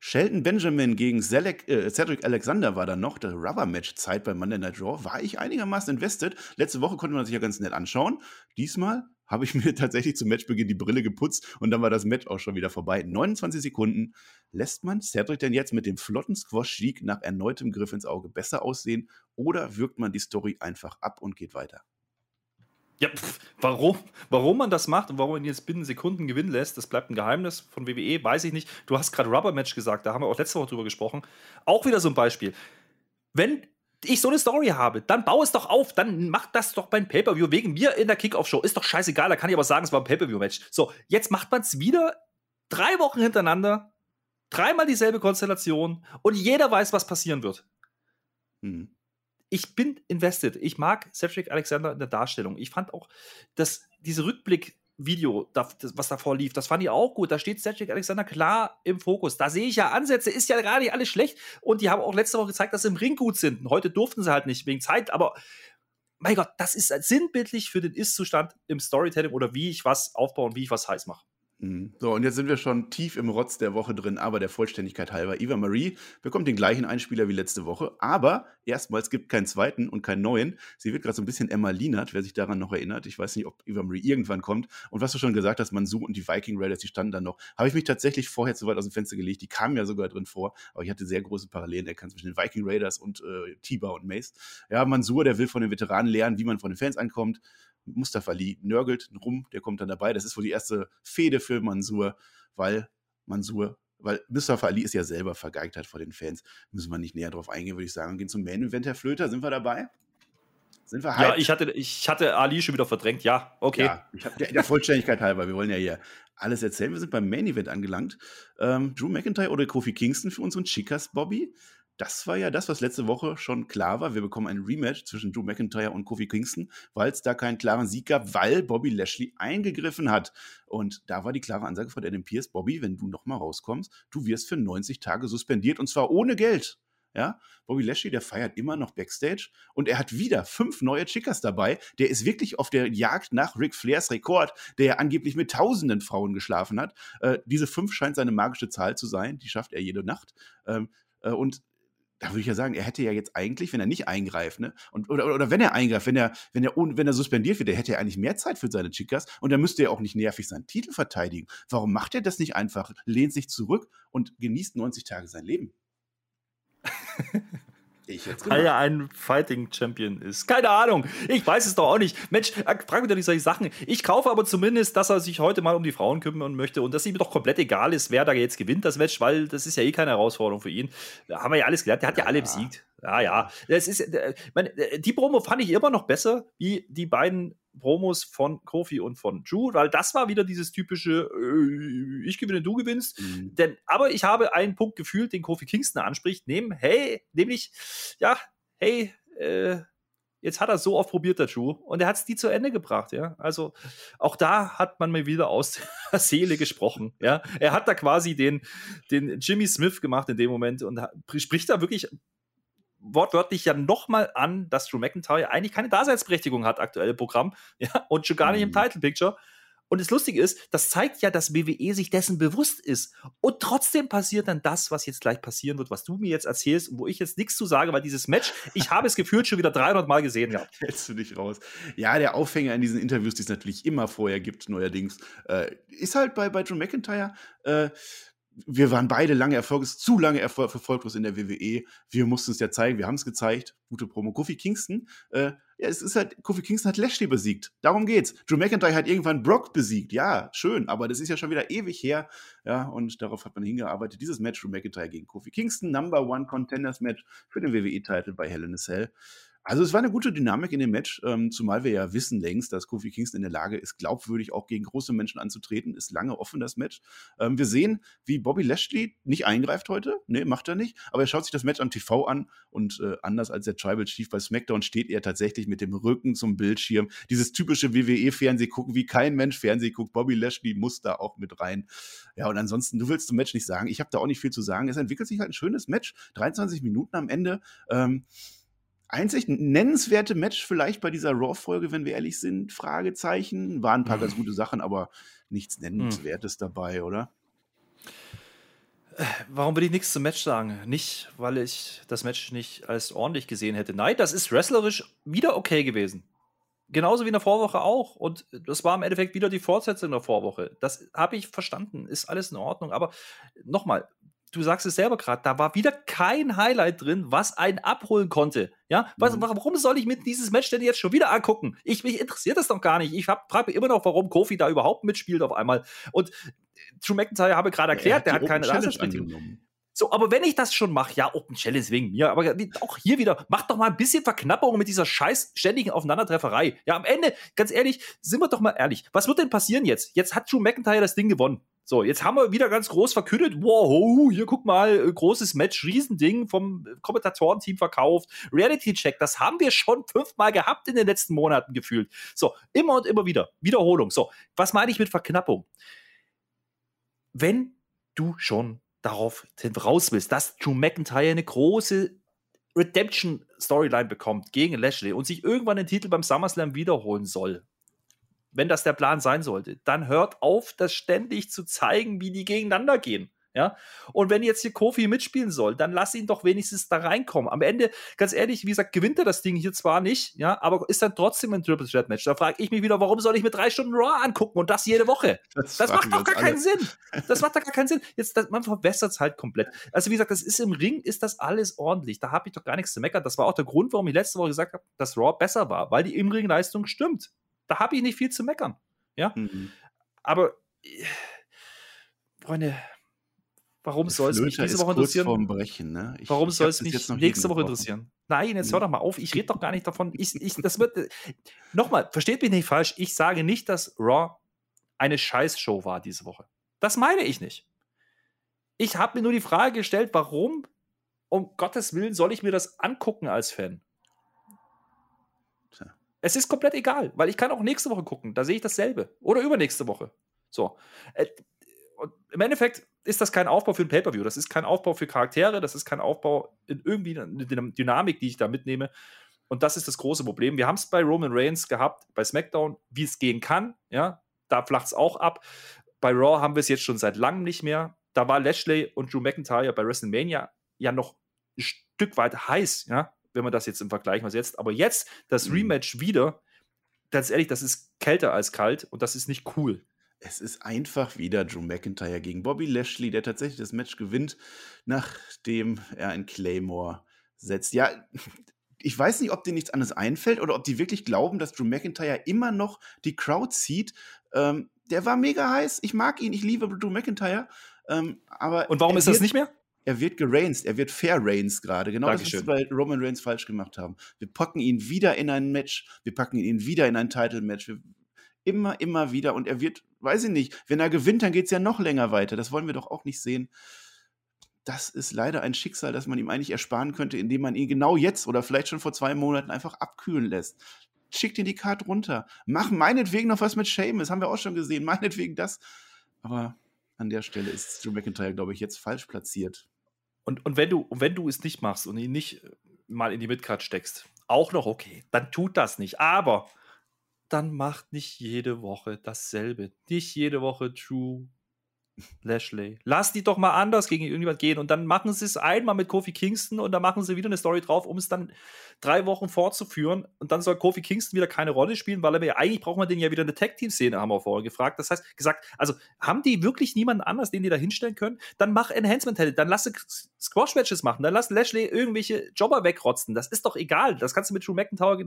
S2: Shelton Benjamin gegen Selec, äh, Cedric Alexander war dann noch der Rubber-Match-Zeit bei Monday Night Raw. War ich einigermaßen invested. Letzte Woche konnte man sich ja ganz nett anschauen. Diesmal habe ich mir tatsächlich zum Matchbeginn die Brille geputzt und dann war das Match auch schon wieder vorbei. 29 Sekunden. Lässt man Cedric denn jetzt mit dem flotten Squash-Sieg nach erneutem Griff ins Auge besser aussehen oder wirkt man die Story einfach ab und geht weiter?
S1: Ja, pff, warum, warum man das macht und warum man jetzt binnen Sekunden gewinnen lässt, das bleibt ein Geheimnis von WWE, weiß ich nicht. Du hast gerade Rubber Match gesagt, da haben wir auch letzte Woche drüber gesprochen. Auch wieder so ein Beispiel. Wenn ich so eine Story habe, dann baue es doch auf, dann mach das doch beim Pay-Per-View wegen mir in der Kickoff-Show. Ist doch scheißegal, da kann ich aber sagen, es war ein Pay-Per-View-Match. So, jetzt macht man es wieder drei Wochen hintereinander, dreimal dieselbe Konstellation und jeder weiß, was passieren wird. Mhm ich bin invested. Ich mag Cedric Alexander in der Darstellung. Ich fand auch, dass diese Rückblick-Video, was davor lief, das fand ich auch gut. Da steht Cedric Alexander klar im Fokus. Da sehe ich ja Ansätze, ist ja gar nicht alles schlecht. Und die haben auch letzte Woche gezeigt, dass sie im Ring gut sind. Und heute durften sie halt nicht wegen Zeit, aber mein Gott, das ist sinnbildlich für den Ist-Zustand im Storytelling oder wie ich was aufbaue und wie ich was heiß mache.
S2: Mhm. So, und jetzt sind wir schon tief im Rotz der Woche drin, aber der Vollständigkeit halber. Eva Marie bekommt den gleichen Einspieler wie letzte Woche, aber erstmals gibt keinen zweiten und keinen neuen. Sie wird gerade so ein bisschen Emma Lienert, wer sich daran noch erinnert. Ich weiß nicht, ob Eva Marie irgendwann kommt. Und was du schon gesagt hast, Mansu und die Viking Raiders, die standen dann noch. Habe ich mich tatsächlich vorher zu weit aus dem Fenster gelegt. Die kamen ja sogar drin vor, aber ich hatte sehr große Parallelen erkannt zwischen den Viking Raiders und äh, Tiba und Mace. Ja, Mansur, der will von den Veteranen lernen, wie man von den Fans ankommt. Mustafa Ali nörgelt rum, der kommt dann dabei. Das ist wohl die erste Fehde für Mansur, weil Mansur, weil Mustafa Ali ist ja selber vergeigt hat vor den Fans. Müssen wir nicht näher drauf eingehen, würde ich sagen. Gehen zum Main Event, Herr Flöter. Sind wir dabei?
S1: Sind wir hyped? Ja, ich hatte, ich hatte Ali schon wieder verdrängt. Ja, okay. Ja,
S2: ich hab, der, der Vollständigkeit halber, wir wollen ja hier alles erzählen. Wir sind beim Main Event angelangt. Ähm, Drew McIntyre oder Kofi Kingston für unseren Chicas Bobby. Das war ja das, was letzte Woche schon klar war. Wir bekommen ein Rematch zwischen Drew McIntyre und Kofi Kingston, weil es da keinen klaren Sieg gab, weil Bobby Lashley eingegriffen hat. Und da war die klare Ansage von Adam Pierce, Bobby, wenn du nochmal rauskommst, du wirst für 90 Tage suspendiert und zwar ohne Geld. Ja, Bobby Lashley, der feiert immer noch Backstage und er hat wieder fünf neue Chickas dabei. Der ist wirklich auf der Jagd nach Ric Flairs Rekord, der ja angeblich mit tausenden Frauen geschlafen hat. Äh, diese fünf scheint seine magische Zahl zu sein. Die schafft er jede Nacht. Ähm, äh, und da würde ich ja sagen, er hätte ja jetzt eigentlich, wenn er nicht eingreift, ne, und, oder, oder wenn er eingreift, wenn er, wenn er, wenn er suspendiert wird, der hätte er eigentlich mehr Zeit für seine Chicas und dann müsste er auch nicht nervig seinen Titel verteidigen. Warum macht er das nicht einfach? Lehnt sich zurück und genießt 90 Tage sein Leben?
S1: Ich jetzt Weil er ein Fighting Champion ist. Keine Ahnung. Ich weiß es doch auch nicht. Mensch, äh, frag mich doch nicht solche Sachen. Ich kaufe aber zumindest, dass er sich heute mal um die Frauen kümmern möchte und dass ihm doch komplett egal ist, wer da jetzt gewinnt, das Match, weil das ist ja eh keine Herausforderung für ihn. Da haben wir ja alles gelernt. Der hat ja, ja alle besiegt. Ja, ja. Das ist, äh, meine, äh, die Promo fand ich immer noch besser, wie die beiden Promos von Kofi und von Drew, weil das war wieder dieses typische äh, ich gewinne, du gewinnst. Mhm. Denn, aber ich habe einen Punkt gefühlt, den Kofi Kingston anspricht, nehmen, hey, nämlich, ja, hey, äh, jetzt hat er so oft probiert, der Drew, und er hat es die zu Ende gebracht, ja. Also auch da hat man mir wieder aus der Seele gesprochen, ja. Er hat da quasi den, den Jimmy Smith gemacht in dem Moment und spricht da wirklich wortwörtlich ja nochmal an, dass Drew McIntyre eigentlich keine Daseinsberechtigung hat, aktuelle Programm, ja, und schon gar nicht im mhm. Title Picture. Und das Lustige ist, das zeigt ja, dass WWE sich dessen bewusst ist. Und trotzdem passiert dann das, was jetzt gleich passieren wird, was du mir jetzt erzählst und wo ich jetzt nichts zu sage, weil dieses Match, ich habe es gefühlt schon wieder 300 Mal gesehen gehabt.
S2: Hältst du dich raus. Ja, der Aufhänger in diesen Interviews, die es natürlich immer vorher gibt, neuerdings, äh, ist halt bei, bei Drew McIntyre, äh, wir waren beide lange erfolglos, zu lange erfolg, erfolglos in der WWE. Wir mussten es ja zeigen, wir haben es gezeigt. Gute Promo. Kofi Kingston, äh, ja, es ist halt, Kofi Kingston hat Lashley besiegt. Darum geht's. Drew McIntyre hat irgendwann Brock besiegt. Ja, schön, aber das ist ja schon wieder ewig her. Ja, und darauf hat man hingearbeitet. Dieses Match Drew McIntyre gegen Kofi Kingston, Number One Contenders Match für den WWE-Titel bei Hell in a Cell. Also es war eine gute Dynamik in dem Match, ähm, zumal wir ja wissen längst, dass Kofi Kingston in der Lage ist, glaubwürdig auch gegen große Menschen anzutreten. Ist lange offen das Match. Ähm, wir sehen, wie Bobby Lashley nicht eingreift heute. Nee, macht er nicht. Aber er schaut sich das Match am TV an und äh, anders als der Tribal Chief bei SmackDown steht er tatsächlich mit dem Rücken zum Bildschirm. Dieses typische WWE-Fernseh gucken, wie kein Mensch Fernseh guckt. Bobby Lashley muss da auch mit rein. Ja, und ansonsten, du willst zum Match nicht sagen. Ich habe da auch nicht viel zu sagen. Es entwickelt sich halt ein schönes Match. 23 Minuten am Ende. Ähm, einzig nennenswerte Match vielleicht bei dieser Raw-Folge, wenn wir ehrlich sind, Fragezeichen. Waren ein paar ganz gute Sachen, aber nichts hm. Nennenswertes hm. dabei, oder?
S1: Warum will ich nichts zum Match sagen? Nicht, weil ich das Match nicht als ordentlich gesehen hätte. Nein, das ist wrestlerisch wieder okay gewesen. Genauso wie in der Vorwoche auch. Und das war im Endeffekt wieder die Fortsetzung der Vorwoche. Das habe ich verstanden. Ist alles in Ordnung. Aber nochmal, du sagst es selber gerade, da war wieder kein Highlight drin, was einen abholen konnte. Ja, was, mhm. warum soll ich mir dieses Match denn jetzt schon wieder angucken? Ich, mich interessiert das doch gar nicht. Ich frage mich immer noch, warum Kofi da überhaupt mitspielt auf einmal. Und Drew McIntyre habe gerade erklärt, ja, der hat keine Daseinsberechtigung. So, aber wenn ich das schon mache, ja, Open Challenge wegen mir, aber auch hier wieder, mach doch mal ein bisschen Verknappung mit dieser scheiß ständigen Aufeinandertrefferei. Ja, am Ende, ganz ehrlich, sind wir doch mal ehrlich, was wird denn passieren jetzt? Jetzt hat Drew McIntyre das Ding gewonnen. So, jetzt haben wir wieder ganz groß verkündet, wow, hier guck mal, äh, großes Match, Riesending vom Kommentatorenteam verkauft, Reality Check, das haben wir schon fünfmal gehabt in den letzten Monaten gefühlt. So, immer und immer wieder, Wiederholung. So, was meine ich mit Verknappung? Wenn du schon darauf raus willst, dass Drew McIntyre eine große Redemption-Storyline bekommt gegen Lashley und sich irgendwann den Titel beim SummerSlam wiederholen soll, wenn das der Plan sein sollte, dann hört auf, das ständig zu zeigen, wie die gegeneinander gehen. Ja? Und wenn jetzt hier Kofi mitspielen soll, dann lass ihn doch wenigstens da reinkommen. Am Ende, ganz ehrlich, wie gesagt, gewinnt er das Ding hier zwar nicht, ja, aber ist dann trotzdem ein Triple Threat Match. Da frage ich mich wieder, warum soll ich mir drei Stunden Raw angucken und das jede Woche? Das, das macht doch gar alle. keinen Sinn. Das macht doch gar keinen Sinn. Jetzt, das, man verbessert es halt komplett. Also, wie gesagt, das ist im Ring, ist das alles ordentlich. Da habe ich doch gar nichts zu meckern. Das war auch der Grund, warum ich letzte Woche gesagt habe, dass Raw besser war, weil die Im-Ring-Leistung stimmt. Da habe ich nicht viel zu meckern. Ja. Mhm. Aber, äh, Freunde, Warum soll es mich diese Woche interessieren?
S2: Brechen, ne?
S1: ich, Warum soll es mich nächste Woche interessieren? Nein, jetzt hör doch mal auf. Ich rede doch gar nicht davon. Ich, ich, das wird. Äh, nochmal, versteht mich nicht falsch. Ich sage nicht, dass Raw eine Scheißshow war diese Woche. Das meine ich nicht. Ich habe mir nur die Frage gestellt, warum um Gottes Willen soll ich mir das angucken als Fan? Tja. Es ist komplett egal, weil ich kann auch nächste Woche gucken, da sehe ich dasselbe. Oder übernächste Woche. So. Im Endeffekt ist das kein Aufbau für ein Pay-Per-View. Das ist kein Aufbau für Charaktere, das ist kein Aufbau in irgendwie eine Dynamik, die ich da mitnehme. Und das ist das große Problem. Wir haben es bei Roman Reigns gehabt, bei SmackDown, wie es gehen kann. Ja, da flacht es auch ab. Bei Raw haben wir es jetzt schon seit langem nicht mehr. Da war Lashley und Drew McIntyre bei WrestleMania ja noch ein Stück weit heiß, ja, wenn man das jetzt im Vergleich mal setzt. Aber jetzt das mhm. Rematch wieder, ganz ehrlich, das ist kälter als kalt und das ist nicht cool.
S2: Es ist einfach wieder Drew McIntyre gegen Bobby Lashley, der tatsächlich das Match gewinnt, nachdem er ein Claymore setzt. Ja, ich weiß nicht, ob denen nichts anderes einfällt oder ob die wirklich glauben, dass Drew McIntyre immer noch die Crowd zieht. Ähm, der war mega heiß. Ich mag ihn, ich liebe Drew McIntyre. Ähm, aber
S1: Und warum ist das nicht mehr?
S2: Er wird gerainsed, er wird fair rains gerade. Genau Dankeschön. das, was wir bei Roman Reigns falsch gemacht haben. Wir packen ihn wieder in ein Match, wir packen ihn wieder in ein Title-Match. Immer, immer wieder. Und er wird, weiß ich nicht, wenn er gewinnt, dann geht es ja noch länger weiter. Das wollen wir doch auch nicht sehen das ist leider ein Schicksal, das man ihm eigentlich ersparen könnte, indem man ihn genau jetzt oder vielleicht schon vor zwei Monaten einfach abkühlen lässt. Schickt ihn die Karte runter. Mach meinetwegen noch was mit Seamus, haben wir auch schon gesehen. Meinetwegen das. Aber an der Stelle ist Drew McIntyre, glaube ich, jetzt falsch platziert.
S1: Und, und wenn, du, wenn du es nicht machst und ihn nicht mal in die Midcard steckst, auch noch okay, dann tut das nicht. Aber dann macht nicht jede Woche dasselbe. Nicht jede Woche Drew Lashley. Lass die doch mal anders gegen irgendjemand gehen und dann machen sie es einmal mit Kofi Kingston und dann machen sie wieder eine Story drauf, um es dann drei Wochen fortzuführen und dann soll Kofi Kingston wieder keine Rolle spielen, weil er ja eigentlich braucht man den ja wieder eine Tag-Team-Szene, haben wir vorher gefragt. Das heißt, gesagt, also haben die wirklich niemanden anders, den die da hinstellen können? Dann mach Enhancement-Talent, dann lass Squash-Matches machen, dann lass Lashley irgendwelche Jobber wegrotzen. Das ist doch egal. Das kannst du mit Drew McIntyre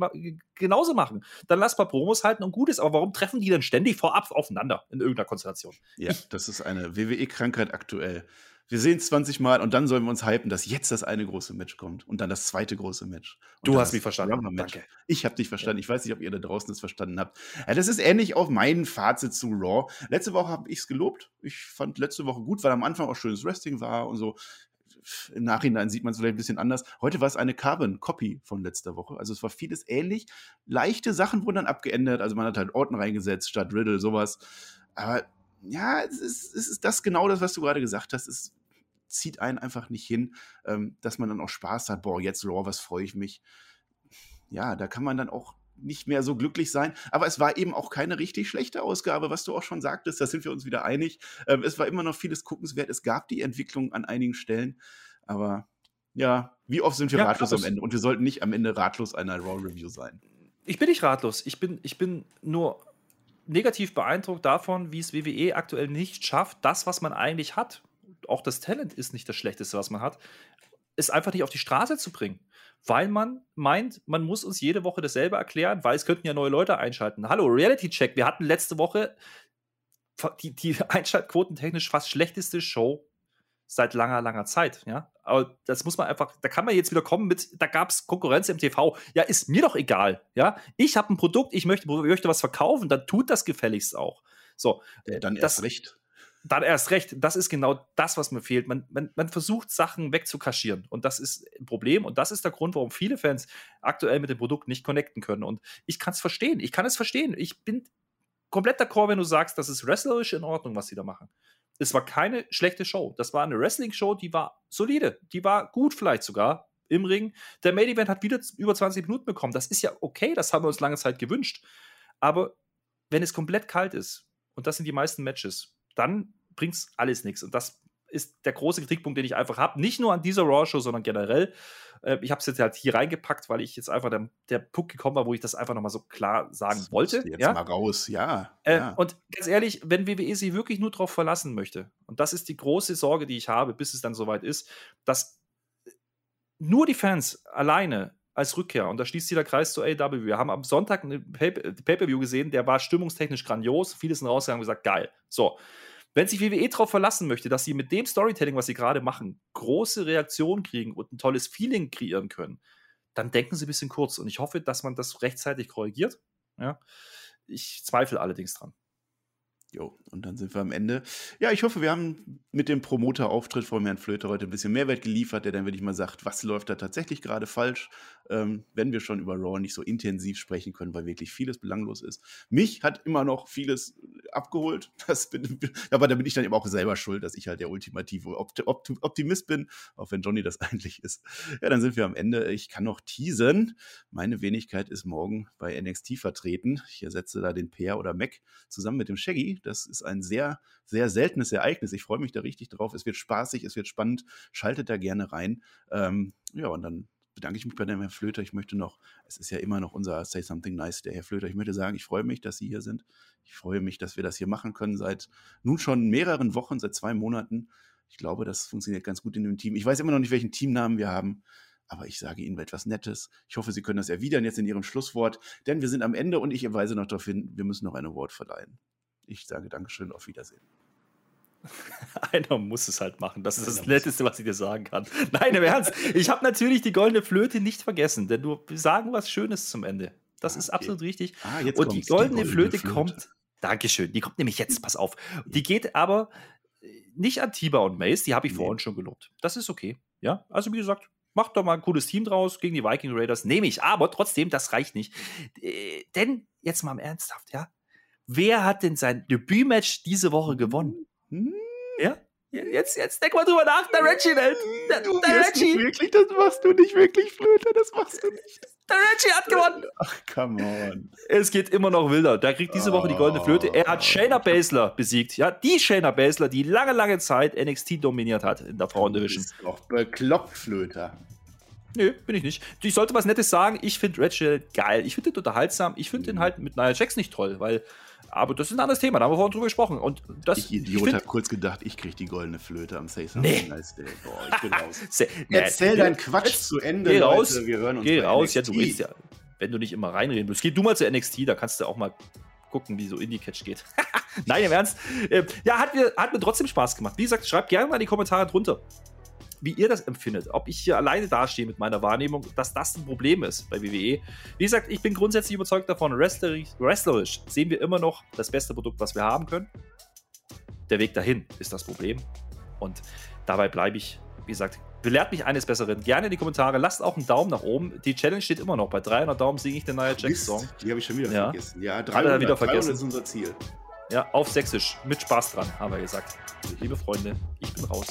S1: genauso machen. Dann lass ein paar Promos halten und gut ist. Aber warum treffen die dann ständig vorab aufeinander in irgendeiner Konstellation?
S2: Ja, das ist eine WWE-Krankheit aktuell. Wir sehen es 20 Mal und dann sollen wir uns hypen, dass jetzt das eine große Match kommt und dann das zweite große Match.
S1: Du hast mich verstanden.
S2: Danke. Ich habe dich verstanden. Ich weiß nicht, ob ihr da draußen das verstanden habt. Ja, das ist ähnlich auf mein Fazit zu Raw. Letzte Woche habe ich es gelobt. Ich fand letzte Woche gut, weil am Anfang auch schönes Wrestling war und so. Im Nachhinein sieht man es vielleicht ein bisschen anders. Heute war es eine Carbon-Copy von letzter Woche. Also es war vieles ähnlich. Leichte Sachen wurden dann abgeändert. Also man hat halt Orten reingesetzt statt Riddle, sowas. Aber ja, es ist, es ist das genau das, was du gerade gesagt hast. Es zieht einen einfach nicht hin, ähm, dass man dann auch Spaß hat. Boah, jetzt Raw, was freue ich mich. Ja, da kann man dann auch nicht mehr so glücklich sein. Aber es war eben auch keine richtig schlechte Ausgabe, was du auch schon sagtest. Da sind wir uns wieder einig. Ähm, es war immer noch vieles guckenswert. Es gab die Entwicklung an einigen Stellen. Aber ja, wie oft sind wir ja, ratlos am Ende? Und wir sollten nicht am Ende ratlos einer Raw Review sein.
S1: Ich bin nicht ratlos. Ich bin, ich bin nur negativ beeindruckt davon, wie es WWE aktuell nicht schafft, das, was man eigentlich hat auch das Talent ist nicht das Schlechteste, was man hat, es einfach nicht auf die Straße zu bringen. Weil man meint, man muss uns jede Woche dasselbe erklären, weil es könnten ja neue Leute einschalten. Hallo, Reality Check. Wir hatten letzte Woche die, die einschaltquotentechnisch fast schlechteste Show seit langer, langer Zeit, ja. Aber das muss man einfach, da kann man jetzt wieder kommen mit, da gab es Konkurrenz im TV. Ja, ist mir doch egal, ja. Ich habe ein Produkt, ich möchte, ich möchte was verkaufen, dann tut das gefälligst auch. So,
S2: ja, dann das, erst recht
S1: dann erst recht, das ist genau das, was mir fehlt. Man, man, man versucht, Sachen wegzukaschieren. Und das ist ein Problem. Und das ist der Grund, warum viele Fans aktuell mit dem Produkt nicht connecten können. Und ich kann es verstehen. Ich kann es verstehen. Ich bin komplett d'accord, wenn du sagst, das ist wrestlerisch in Ordnung, was sie da machen. Es war keine schlechte Show. Das war eine Wrestling-Show, die war solide. Die war gut vielleicht sogar im Ring. Der Main Event hat wieder über 20 Minuten bekommen. Das ist ja okay. Das haben wir uns lange Zeit gewünscht. Aber wenn es komplett kalt ist, und das sind die meisten Matches, dann bringt es alles nichts. Und das ist der große Kritikpunkt, den ich einfach habe. Nicht nur an dieser Raw-Show, sondern generell. Äh, ich habe es jetzt halt hier reingepackt, weil ich jetzt einfach der, der Punkt gekommen war, wo ich das einfach nochmal so klar sagen das wollte.
S2: Jetzt ja? mal raus, ja,
S1: äh, ja. Und ganz ehrlich, wenn WWE sich wirklich nur darauf verlassen möchte, und das ist die große Sorge, die ich habe, bis es dann soweit ist, dass nur die Fans alleine als Rückkehr. Und da schließt sich der Kreis zu AW. Wir haben am Sonntag ein Pay-Per-View gesehen, der war stimmungstechnisch grandios. Viele sind rausgegangen und gesagt, geil. So. Wenn sich WWE darauf verlassen möchte, dass sie mit dem Storytelling, was sie gerade machen, große Reaktionen kriegen und ein tolles Feeling kreieren können, dann denken sie ein bisschen kurz. Und ich hoffe, dass man das rechtzeitig korrigiert. Ja. Ich zweifle allerdings dran.
S2: Jo, und dann sind wir am Ende. Ja, ich hoffe, wir haben mit dem Promoter-Auftritt von Herrn Flöter heute ein bisschen Mehrwert geliefert, der dann wirklich mal sagt, was läuft da tatsächlich gerade falsch, ähm, wenn wir schon über Raw nicht so intensiv sprechen können, weil wirklich vieles belanglos ist. Mich hat immer noch vieles abgeholt, bin, aber da bin ich dann eben auch selber schuld, dass ich halt der ultimative Optimist bin, auch wenn Johnny das eigentlich ist. Ja, dann sind wir am Ende. Ich kann noch teasen. Meine Wenigkeit ist morgen bei NXT vertreten. Ich ersetze da den Peer oder Mac zusammen mit dem Shaggy das ist ein sehr, sehr seltenes Ereignis. Ich freue mich da richtig drauf. Es wird spaßig, es wird spannend. Schaltet da gerne rein. Ähm, ja, und dann bedanke ich mich bei dem Herrn Flöter. Ich möchte noch, es ist ja immer noch unser Say Something Nice, der Herr Flöter. Ich möchte sagen, ich freue mich, dass Sie hier sind. Ich freue mich, dass wir das hier machen können seit nun schon mehreren Wochen, seit zwei Monaten. Ich glaube, das funktioniert ganz gut in dem Team. Ich weiß immer noch nicht, welchen Teamnamen wir haben aber ich sage Ihnen etwas Nettes. Ich hoffe, Sie können das erwidern jetzt in Ihrem Schlusswort, denn wir sind am Ende und ich weise noch darauf hin, wir müssen noch ein Award verleihen. Ich sage Dankeschön, auf Wiedersehen.
S1: Einer muss es halt machen. Das ist das Netteste, was ich dir sagen kann. Nein, im Ernst. Ich habe natürlich die goldene Flöte nicht vergessen, denn du sagen was Schönes zum Ende. Das ah, ist absolut richtig. Ah, Und die goldene, die goldene, Flöte, Flöte kommt. Dankeschön. Die kommt nämlich jetzt. Pass auf. Die geht aber nicht an Tiba und Mace. Die habe ich nee. vorhin schon gelobt. Das ist okay. Ja, also wie gesagt, macht doch mal ein cooles Team draus gegen die Viking Raiders. Nehme ich. Aber trotzdem, das reicht nicht. Äh, denn jetzt mal im Ernsthaft, ja wer hat denn sein Debütmatch diese Woche gewonnen? Hm? Ja? Jetzt, jetzt denk mal drüber nach, der Reginald. Der,
S2: du der Reggie. Wirklich, das machst du nicht wirklich, Flöte, das machst du nicht.
S1: Der Reggie hat gewonnen.
S2: Ach, come on.
S1: Es geht immer noch wilder. Der kriegt diese Woche die goldene Flöte. Er hat Shayna Baszler besiegt. Ja, die Shayna Baszler, die lange, lange Zeit NXT dominiert hat in der Frauendivision.
S2: Du bist doch bekloppt, Flöter.
S1: Nö, bin ich nicht. Ich sollte was Nettes sagen. Ich finde Reginald geil. Ich finde den unterhaltsam. Ich finde mhm. den halt mit Nia Jax nicht toll, weil aber das ist ein anderes Thema, da haben wir vorhin drüber gesprochen. Und das,
S2: ich Idiot ich habe kurz gedacht, ich kriege die goldene Flöte am Something nee. Nice Day. Boah, ich bin raus. Erzähl deinen Quatsch zu Ende,
S1: geh raus, Leute. Wir hören uns Geh raus, ja, du willst ja, wenn du nicht immer reinreden willst. Geh du mal zu NXT, da kannst du auch mal gucken, wie so Indie-Catch geht. Nein, im Ernst. Ähm, ja, hat mir, hat mir trotzdem Spaß gemacht. Wie gesagt, schreibt gerne mal in die Kommentare drunter wie ihr das empfindet. Ob ich hier alleine dastehe mit meiner Wahrnehmung, dass das ein Problem ist bei WWE. Wie gesagt, ich bin grundsätzlich überzeugt davon, wrestlerisch, wrestlerisch sehen wir immer noch das beste Produkt, was wir haben können. Der Weg dahin ist das Problem. Und dabei bleibe ich, wie gesagt, belehrt mich eines Besseren. Gerne in die Kommentare. Lasst auch einen Daumen nach oben. Die Challenge steht immer noch. Bei 300 Daumen singe ich den neuen Jack-Song.
S2: Die habe ich schon wieder ja. vergessen.
S1: Ja, 300, wieder vergessen. 300
S2: ist unser Ziel.
S1: Ja, auf Sächsisch. Mit Spaß dran, haben wir gesagt. Liebe Freunde, ich bin raus.